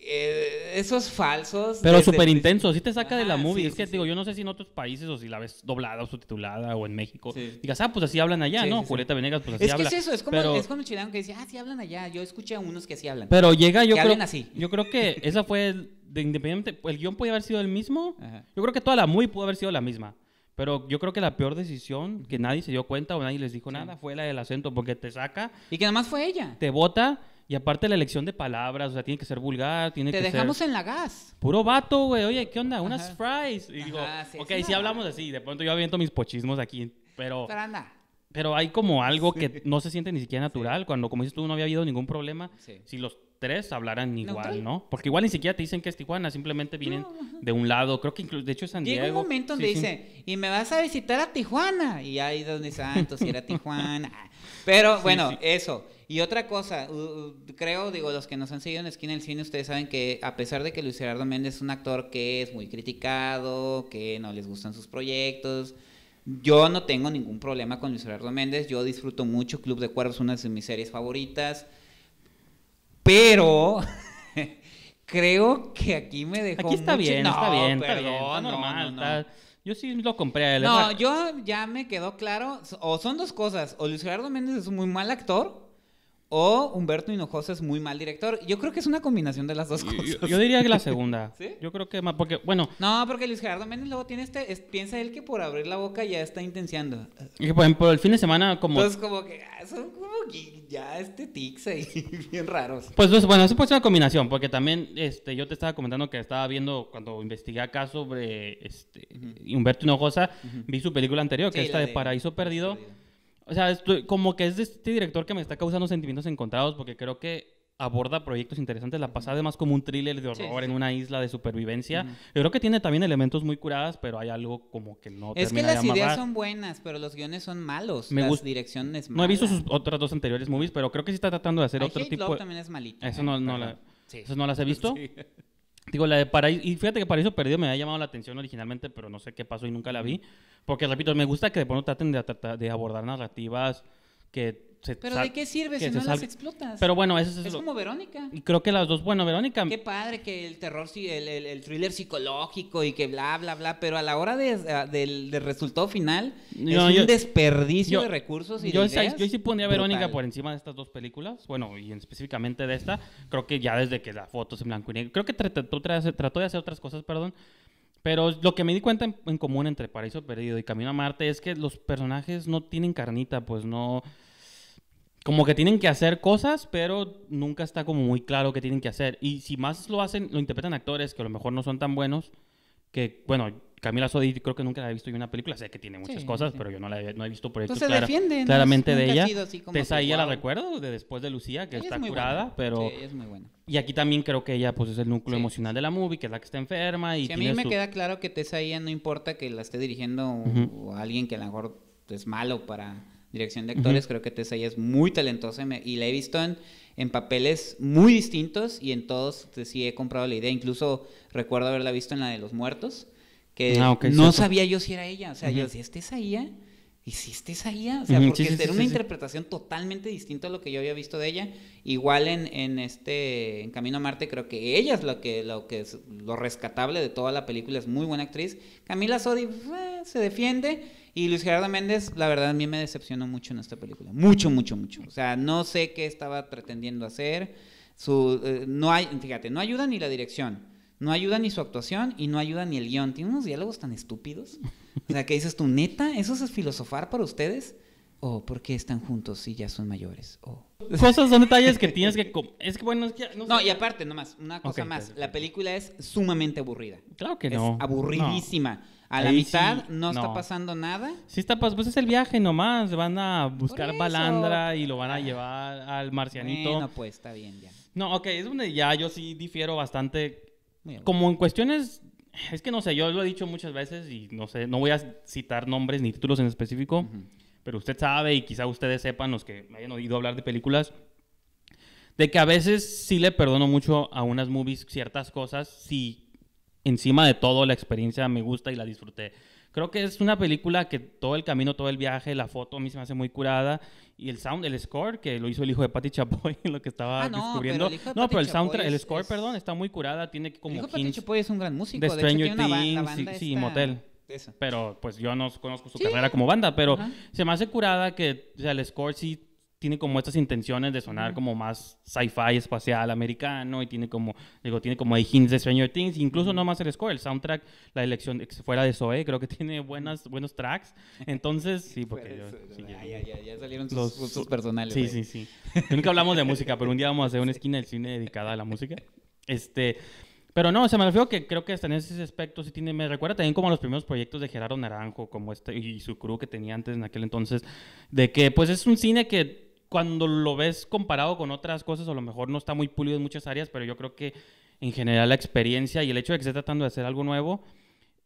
Eh, esos falsos. Pero súper intenso, sí te saca de la movie. sí, es que sí, digo, sí. yo no sé si en otros países o si la ves doblada o subtitulada o en México. Digas, ah, pues así hablan allá, ¿no? Julieta Venegas, pues así Es que habla. es eso, es como, pero, es como el chileno que dice, ah, sí hablan allá. Yo escuché a unos que así hablan. pero llega, yo que creo, hablen así. yo creo que esa fue, el- de independiente, el guion podía haber sido el mismo. Ajá. Yo creo que toda la movie pudo haber sido la misma. Pero yo creo que la peor decisión que nadie se dio cuenta o nadie les dijo nada fue la del acento, porque te saca, Y que nada más fue ella. te bota y aparte la elección de palabras, o sea, tiene que ser vulgar, tiene Te que dejamos ser en la gas. puro vato, güey. Oye, ¿qué onda? Unas Ajá. fries. Y digo, Ajá, sí, ok, sí hablamos así, de pronto yo aviento mis pochismos aquí, pero Pero anda. pero hay como algo que no se siente ni siquiera natural, cuando como dices tú no había habido ningún problema, si los tres hablaran igual. ¿no? Porque igual ni siquiera te dicen que es Tijuana, simplemente vienen No, de un lado, creo que incluso, de hecho es San Llega Diego. un momento donde sí. dice, y me vas a visitar a Tijuana. Y ahí donde dice, ah, entonces era Tijuana. Pero bueno, sí. eso. Y otra cosa, u- u- creo, digo, los que nos han seguido en Esquina del Cine, ustedes saben que a pesar de que Luis Gerardo Méndez es un actor que es muy criticado, que no les gustan sus proyectos, yo no tengo ningún problema con Luis Gerardo Méndez. Yo disfruto mucho Club de Cuervos, una de mis series favoritas. Pero creo que aquí me dejó Aquí está mucho- bien, está No, bien, está perdón, bien, está no, normal. no, no. está- Yo sí lo compré a él. No, yo ya me quedó claro, o son dos cosas, o Luis Gerardo Méndez es un muy mal actor, o Humberto Hinojosa es muy mal director. Yo creo que es una combinación de las dos cosas. yo, yo diría que la segunda. ¿Sí? Yo creo que más, porque, bueno, No, porque Luis Gerardo Méndez luego tiene este, es- piensa él que por abrir la boca ya está intenciando. y por ejemplo, el fin de semana como... Entonces como que ah, son como que ya este tics ahí bien raros. Pues, pues, bueno, eso puede ser una combinación, porque también este, yo te estaba comentando que estaba viendo cuando investigué acá sobre este, Humberto Hinojosa, vi su película anterior, que Sí, es esta de- Paraíso Perdido. O sea, estoy- como que es de este director que me está causando sentimientos encontrados, porque creo que aborda proyectos interesantes. La pasada es más como un thriller de horror sí, en sí. una isla de supervivencia. Ujú. Yo creo que tiene también elementos muy curadas, pero hay algo como que no Es que termina de las ideas son buenas, pero los guiones son malos. Me las direcciones No he visto malas. sus otras dos anteriores movies, pero creo que sí está tratando de hacer I otro Hate tipo Love de... también es malita. Eso ¿eh? no, no la... Sí. ¿Esas no las he visto? Digo, la de Paraíso, y fíjate que Paraíso Perdido me había llamado la atención originalmente, pero no sé qué pasó y nunca la vi. Porque, repito, me gusta que de pronto traten de, de abordar narrativas que se Pero ¿de qué sirve si no las explotas? Pero bueno, eso es, es lo- como Verónica. Y creo que las dos, bueno, Verónica... Qué padre que el terror, el, el- el thriller psicológico y que bla, bla, bla, pero a la hora de, a- del, del resultado final No, es yo- un desperdicio yo- de recursos y yo, de ideas yo sí pondría a Verónica brutal. por encima de estas dos películas, bueno, y en- específicamente de esta, creo que ya desde que la foto es en blanco y negro, creo que trató, trató- trató de hacer otras cosas, perdón, pero lo que me di cuenta en, en común entre Paraíso Perdido y Camino a Marte es que los personajes no tienen carnita, pues no... Como que tienen que hacer cosas, pero nunca está como muy claro qué tienen que hacer. Y si más lo hacen, lo interpretan actores que a lo mejor no son tan buenos, que, bueno, Camila Sodi creo que nunca la he visto en una película, sé que tiene muchas Sí, cosas, sí. pero yo no la he, no he visto proyectos Pues clara- defiende, ¿no? claramente de Nunca ha ella. que, ella la guau. recuerdo de después de Lucía, que Ella es está muy curada, buena. pero... Sí, ella es muy buena. Y aquí también creo que ella pues es el núcleo emocional de la movie, que es la que está enferma y a mí me su- queda claro que Tessa Ia no importa que la esté dirigiendo o- Ujú. o alguien que a lo mejor es malo para dirección de actores, creo que Tessa es muy talentosa y, me- y la he visto en, en papeles muy distintos y en todos sí he comprado la idea. Incluso recuerdo haberla visto en la de los muertos, que Ah, no cierto. sabía yo si era ella. O sea, yo decía, ¿es Tessa Ia? ¿Y si es Tessa Ia? O sea, porque sí, sí, era sí, una interpretación totalmente distinta a lo que yo había visto de ella. Igual en, en este en Camino a Marte creo que ella es lo que lo que es lo rescatable de toda la película, es muy buena actriz. Camila Sodi eh, se defiende y Luis Gerardo Méndez, la verdad a mí me decepcionó mucho en esta película, mucho mucho mucho. O sea, no sé qué estaba pretendiendo hacer. Su eh, no hay, fíjate, no ayuda ni la dirección. No ayuda ni su actuación y no ayuda ni el guion. Tiene unos diálogos tan estúpidos. O sea, que dices tú, neta, ¿eso es filosofar para ustedes? ¿O por qué están juntos si ya son mayores? O... Cosas, son detalles que tienes que... Es que bueno, es que... No, No, sé. y aparte, nomás, una cosa más. perfecto. La película es sumamente aburrida. Claro que es no. aburridísima. A la Ahí mitad sí, no, está no. pasando nada. Sí está, pues, pues es el viaje nomás, van a buscar balandra y lo van a llevar al marcianito. Bueno, pues está bien ya. No, ok, es donde ya yo sí difiero bastante. Como en cuestiones, es que no sé, yo lo he dicho muchas veces y no sé, no voy a citar nombres ni títulos en específico, Ujú. pero usted sabe y quizá ustedes sepan, los que me hayan oído hablar de películas, de que a veces sí le perdono mucho a unas movies ciertas cosas si encima de todo la experiencia me gusta y la disfruté. Creo que es una película que todo el camino, todo el viaje, la foto a mí se me hace muy curada y el sound, el score que lo hizo el hijo de Patty Chapoy lo que estaba Ah, no, descubriendo. pero el no, Patty pero el soundtrack, el score, es- perdón, está muy curada, tiene El como hijo de hints Chapoy es un gran músico. de Stranger tiene ba- Things, sí, sí, esta- Motel. Esa. pero pues yo no conozco su Sí. carrera como banda, pero Ajá. se me hace curada que o sea, el score sí tiene como estas intenciones de sonar como más sci-fi espacial americano y tiene como digo tiene como hay hints de Stranger Things incluso no más el score el soundtrack la elección fuera de Zoe creo que tiene buenas buenos tracks entonces sí porque yo sí, ya, ya- ya, salieron sus los- gustos personales. Sí, sí, sí. Nunca hablamos de música, pero un día vamos a hacer una esquina del cine dedicada a la música. Este, pero no, se me refiero que creo que hasta en ese aspecto sí tiene, me recuerda también como a los primeros proyectos de Gerardo Naranjo, como este y su crew que tenía antes en aquel entonces, de que pues es un cine que cuando lo ves comparado con otras cosas, a lo mejor no está muy pulido en muchas áreas, pero yo creo que en general la experiencia y el hecho de que esté tratando de hacer algo nuevo,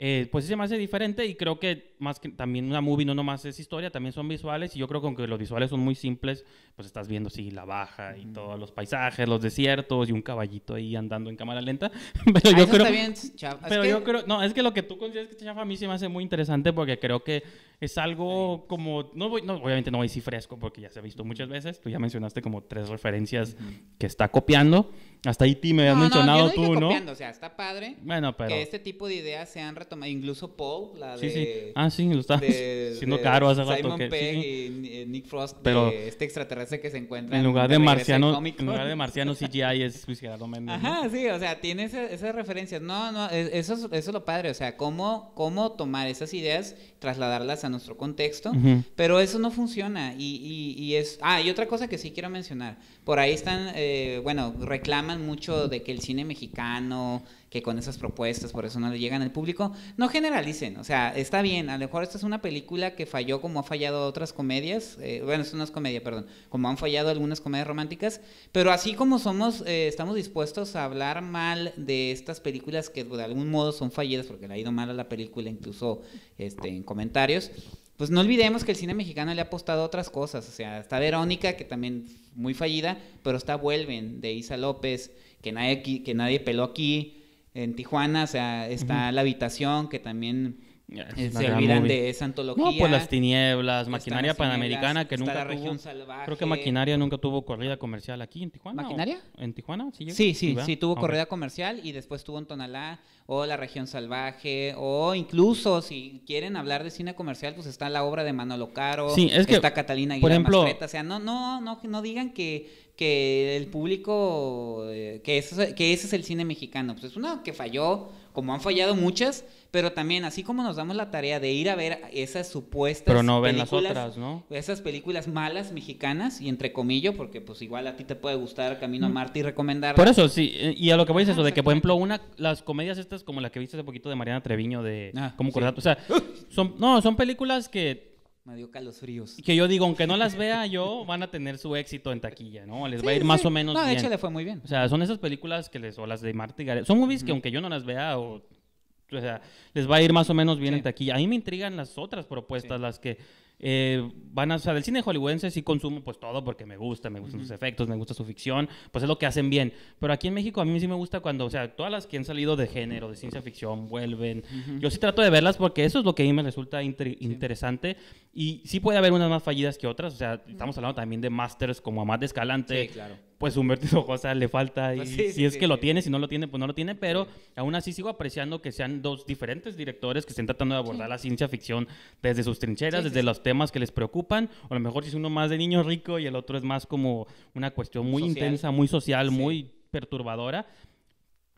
eh, pues sí se me hace diferente y creo que más que también una movie no nomás es historia, también son visuales y yo creo que aunque los visuales son muy simples, pues estás viendo sí la baja y todos los paisajes, los desiertos y un caballito ahí andando en cámara lenta, pero Ah, yo creo está bien, chava. Es pero que- yo creo, no, es que lo que tú consideras que chafa a mí se me hace muy interesante porque creo que es algo como, no, voy, no obviamente no voy decir fresco porque ya se ha visto muchas veces, tú ya mencionaste como tres referencias que está copiando, hasta ahí ti me No, no, mencionado yo no tú, ¿no? copiando, O sea, está padre Bueno, pero... que este tipo de ideas sean Incluso Paul, la de... Sí, sí. Ah, sí, lo haciendo de caro hace rato. Simon Pegg y eh, Nick Frost, Pero- de este extraterrestre que se encuentra En lugar de marciano, en lugar de marciano CGI es Luis Gerardo Méndez. ¿no? Ajá, sí, o sea, tiene ese- esas referencias. No, no, es- eso es, eso es lo padre, o sea, cómo, cómo tomar esas ideas, trasladarlas a nuestro contexto, Ujú. pero eso no funciona. Y, y- y es. Ah, y otra cosa que sí quiero mencionar. Por ahí están, eh, bueno, reclaman mucho de que el cine mexicano, que con esas propuestas, por eso no le llegan al público. No generalicen, o sea, está bien. A lo mejor esta es una película que falló como ha fallado otras comedias. eh, bueno, esto no es comedia, perdón. Como han fallado algunas comedias románticas. Pero así como somos, eh, estamos dispuestos a hablar mal de estas películas que de algún modo son fallidas, porque le ha ido mal a la película, incluso este, en comentarios. Pues no olvidemos que el cine mexicano le ha apostado a otras cosas. O sea, está Verónica, que también muy fallida, pero está Vuelven, de Isa López, que nadie, que nadie peló aquí. En Tijuana, o sea, está La Habitación, que también Ya, es eh, se olvidan movie. de esa antología. No, pues las tinieblas, maquinaria las tinieblas, panamericana que está nunca la tuvo. región salvaje. Creo que maquinaria nunca tuvo corrida comercial aquí en Tijuana. ¿o? ¿Maquinaria? ¿En Tijuana? Sí? Sí, sí, sí, tuvo Ok. corrida comercial y después tuvo en Tonalá o La Región Salvaje o incluso si quieren hablar de cine comercial, pues está la obra de Manolo Caro, Sí, es que, está Catalina por Aguilar ejemplo- Mastreta, o sea, no, no, no, no digan que que el público, eh, que, eso, que ese es el cine mexicano. Pues es uno que falló, como han fallado muchas, pero también, así como nos damos la tarea de ir a ver esas supuestas Pero no ven las otras, ¿no? Esas películas malas mexicanas, y entre comillas, porque pues igual a ti te puede gustar Camino a Marte y recomendarla. Por eso, sí. eh, Y a lo que voy es Ajá, eso, de que, por ejemplo, una, las comedias estas, como la que viste hace poquito de Mariana Treviño, de Ah, Como sí. O sea, son, no, son películas que, Me dio calosfríos. que yo digo, aunque no las vea yo, van a tener su éxito en taquilla, ¿no? Les va a Sí, ir más o menos No, de bien. hecho le fue muy bien. O sea, son esas películas que les, o las de Marta y Gareda, son movies que aunque yo no las vea, o, o sea, les va a ir más o menos bien Sí. en taquilla. A mí me intrigan las otras propuestas, las que eh, van a, o sea, del cine hollywoodense sí consumo pues todo porque me gusta, me gustan sus efectos, me gusta su ficción, pues es lo que hacen bien. Pero aquí en México a mí sí me gusta cuando, o sea, todas las que han salido de género, de ciencia ficción, vuelven. Yo sí trato de verlas porque eso es lo que a mí me resulta inter- interesante. Y sí puede haber unas más fallidas que otras, o sea, estamos hablando también de masters como Amat de Escalante, Sí, claro. Pues Humberto Hinojosa le falta y Pues sí, si sí, es sí, que lo tiene, si no lo tiene, pues no lo tiene, pero aún así sigo apreciando que sean dos diferentes directores que estén tratando de abordar la ciencia ficción desde sus trincheras, desde los temas que les preocupan, o a lo mejor si es uno más de niño rico y el otro es más como una cuestión muy Social. intensa, muy social, muy perturbadora.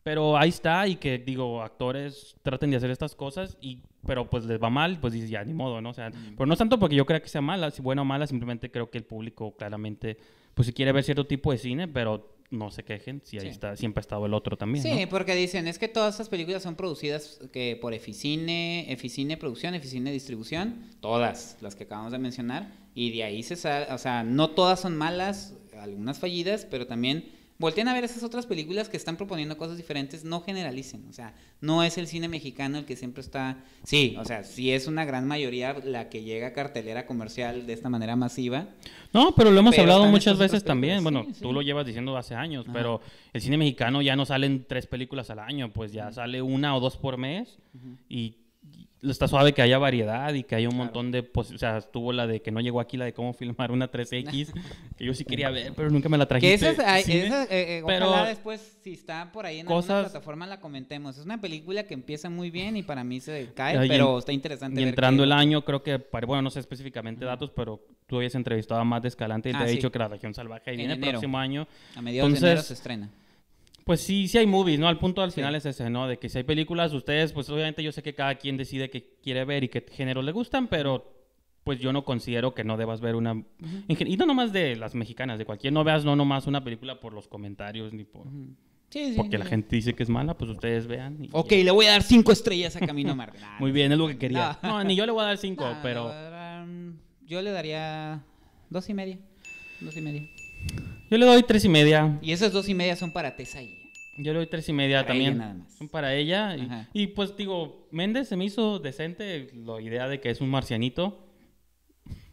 Pero ahí está y que digo, actores traten de hacer estas cosas y pero pues les va mal, pues dices ya ni modo, ¿no? O sea, Mm. pero no es tanto porque yo crea que sea mala, si buena o mala, simplemente creo que el público claramente pues si quiere ver cierto tipo de cine, pero no se quejen, si ahí Sí. está siempre ha estado el otro también, Sí, ¿no? porque dicen, es que todas estas películas son producidas que por Eficine, Eficine Producción, Eficine Distribución, todas las que acabamos de mencionar, y de ahí se sale, o sea, no todas son malas, algunas fallidas, pero también volteen a ver esas otras películas que están proponiendo cosas diferentes, no generalicen, o sea, no es el cine mexicano el que siempre está, sí, o sea, sí es una gran mayoría la que llega a cartelera comercial de esta manera masiva, No, pero lo hemos Pero hablado muchas veces también. Bueno, sí, tú lo llevas diciendo hace años, Ajá. pero el cine mexicano ya no salen tres películas al año, pues ya sale una o dos por mes y está suave que haya variedad y que haya un Claro. montón de, pos- o sea, estuvo la de que no llegó aquí la de cómo filmar una 3X, que yo sí quería ver, pero nunca me la Que trajiste. esas, ay, cine. esas, eh, eh, pero- ojalá después, si está por ahí en alguna Cosas- plataforma, la comentemos. Es una película que empieza muy bien y para mí se cae, y pero está interesante Y ver entrando el año, creo que, pare- bueno, no sé específicamente datos, pero tú habías entrevistado a más de Escalante y te Ah, ha sí. dicho que la región salvaje En viene el enero. próximo año. A mediados de enero se estrena. Pues sí, sí hay movies, ¿no? Al punto al Sí. final es ese, ¿no? De que si hay películas, ustedes, pues obviamente yo sé que cada quien decide qué quiere ver y qué género le gustan, pero pues yo no considero que no debas ver una... Y no nomás de las mexicanas, de cualquier, no veas no nomás una película por los comentarios ni por... Sí, sí, Porque sí. la gente dice que es mala, pues ustedes vean. y Ok, ya. le voy a dar cinco estrellas a Camino a Marte. Nah, Muy bien, es lo que quería. No. No, ni yo le voy a dar cinco, Nah, pero... Yo le daría dos y media. Dos y media. Yo le doy tres y media. Y esas dos y media son para Tessa y. Yo le doy tres y media Para también. ella nada más. Son para ella. Y, pues digo, Méndez se me hizo decente la idea de que es un marcianito.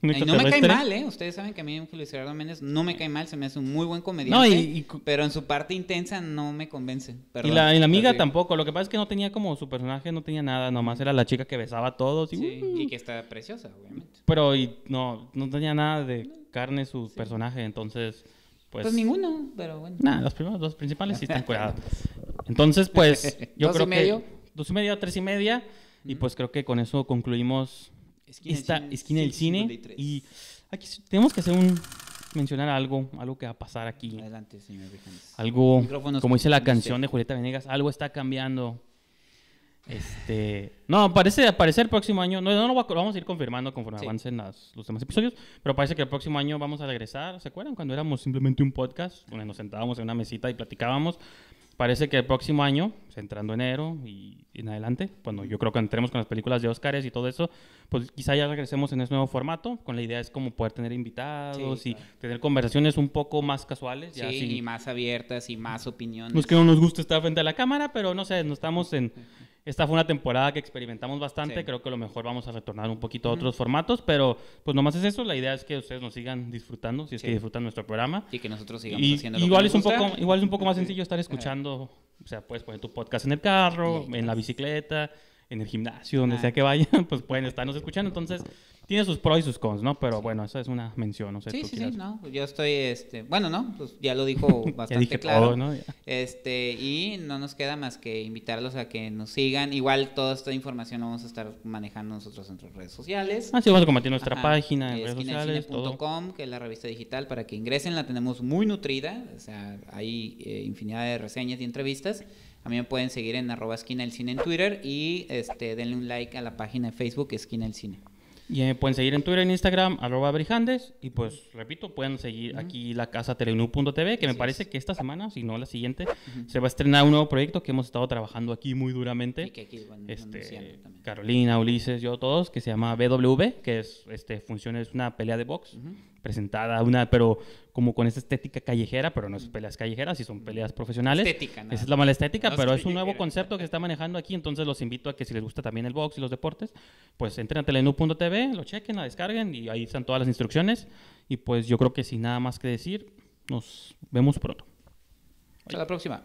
Un Y no me cae mal, ¿eh? Ustedes saben que a mí Luis Gerardo Méndez no me cae mal, se me hace un muy buen comediante. No, y- y cu- pero en su parte intensa no me convence. Y Perdón. la, y la amiga tampoco. Lo que pasa es que no tenía como su personaje, no tenía nada. Nomás era la chica que besaba a todos. Y, Sí, uh, y que está preciosa, obviamente. Pero y no, no tenía nada de carne su personaje. Entonces, pues. Pues, ninguno, pero bueno. Nada, los primeros dos principales sí están curados. Entonces, pues, yo ¿Dos y creo medio? que. Dos y media, tres y media. Y pues creo que con eso concluimos Esquina esta cine, esquina del cine. 153. Y aquí tenemos que hacer un. mencionar algo, algo que va a pasar aquí. Adelante, señor. Algo, Micrófonos como dice la canción usted. de Julieta Venegas, algo está cambiando. Este, no, parece, parece el próximo año, no, no lo, va- lo vamos a ir confirmando conforme Sí. avancen las- los demás episodios, pero parece que el próximo año vamos a regresar, ¿se acuerdan? Cuando éramos simplemente un podcast, donde nos sentábamos en una mesita y platicábamos. Parece que el próximo año, entrando enero y en adelante, cuando yo creo que entremos con las películas de Oscars y todo eso, pues quizá ya regresemos en ese nuevo formato, con la idea es como poder tener invitados Sí, y claro. tener conversaciones un poco más casuales. Sí, ya sin- y más abiertas y más opiniones. no es que no nos guste estar frente a la cámara, pero no sé, no estamos en... Esta fue una temporada que experimentamos bastante, Sí. creo que a lo mejor vamos a retornar un poquito a otros formatos, pero pues nomás es eso, la idea es que ustedes nos sigan disfrutando, si es Sí. que disfrutan nuestro programa. Y que nosotros sigamos Y haciendo lo igual que es, un poco, igual es un poco más sencillo estar escuchando, o sea, puedes poner tu podcast en el carro, en la bicicleta, en el gimnasio, donde Ah. sea que vayan, pues pueden estarnos escuchando, entonces Tiene sus pros y sus cons, ¿no? Pero bueno, esa es una mención, no sé. Sí, tú sí, sí, no, yo estoy, este, bueno, no, pues ya lo dijo Ya bastante dije claro. todo, ¿no? Ya. Este, y no nos queda más que invitarlos a que nos sigan. Igual toda esta información la vamos a estar manejando nosotros en nuestras redes sociales. Ah, sí, vamos a compartir nuestra Ajá, página en redes sociales, todo. esquinaelcine.com, que es la revista digital, para que ingresen, la tenemos muy nutrida, o sea, hay eh, infinidad de reseñas y entrevistas. A mí me pueden seguir en arroba esquina el cine en Twitter y este, denle un like a la página de Facebook Esquina el Cine. Y me pueden seguir en Twitter, en Instagram, arroba brijandes. Y pues, repito, pueden seguir aquí la casa telenú.tv, que me Así parece es. que esta semana, si no la siguiente, se va a estrenar un nuevo proyecto que hemos estado trabajando aquí muy Y duramente. que aquí, bueno, Este. Carolina, Ulises, yo, todos, que se llama BW, que es este funciones una pelea de box presentada, una, pero como con esa estética callejera, pero no es peleas callejeras, sí son peleas profesionales. Estética, nada Esa es la mala estética, No pero es es un nuevo concepto que se está manejando aquí, entonces los invito a que si les gusta también el box y los deportes, pues entren a telenú.tv, lo chequen, la descarguen y ahí están todas las instrucciones. Y pues yo creo que sin nada más que decir, nos vemos pronto. Hasta la próxima.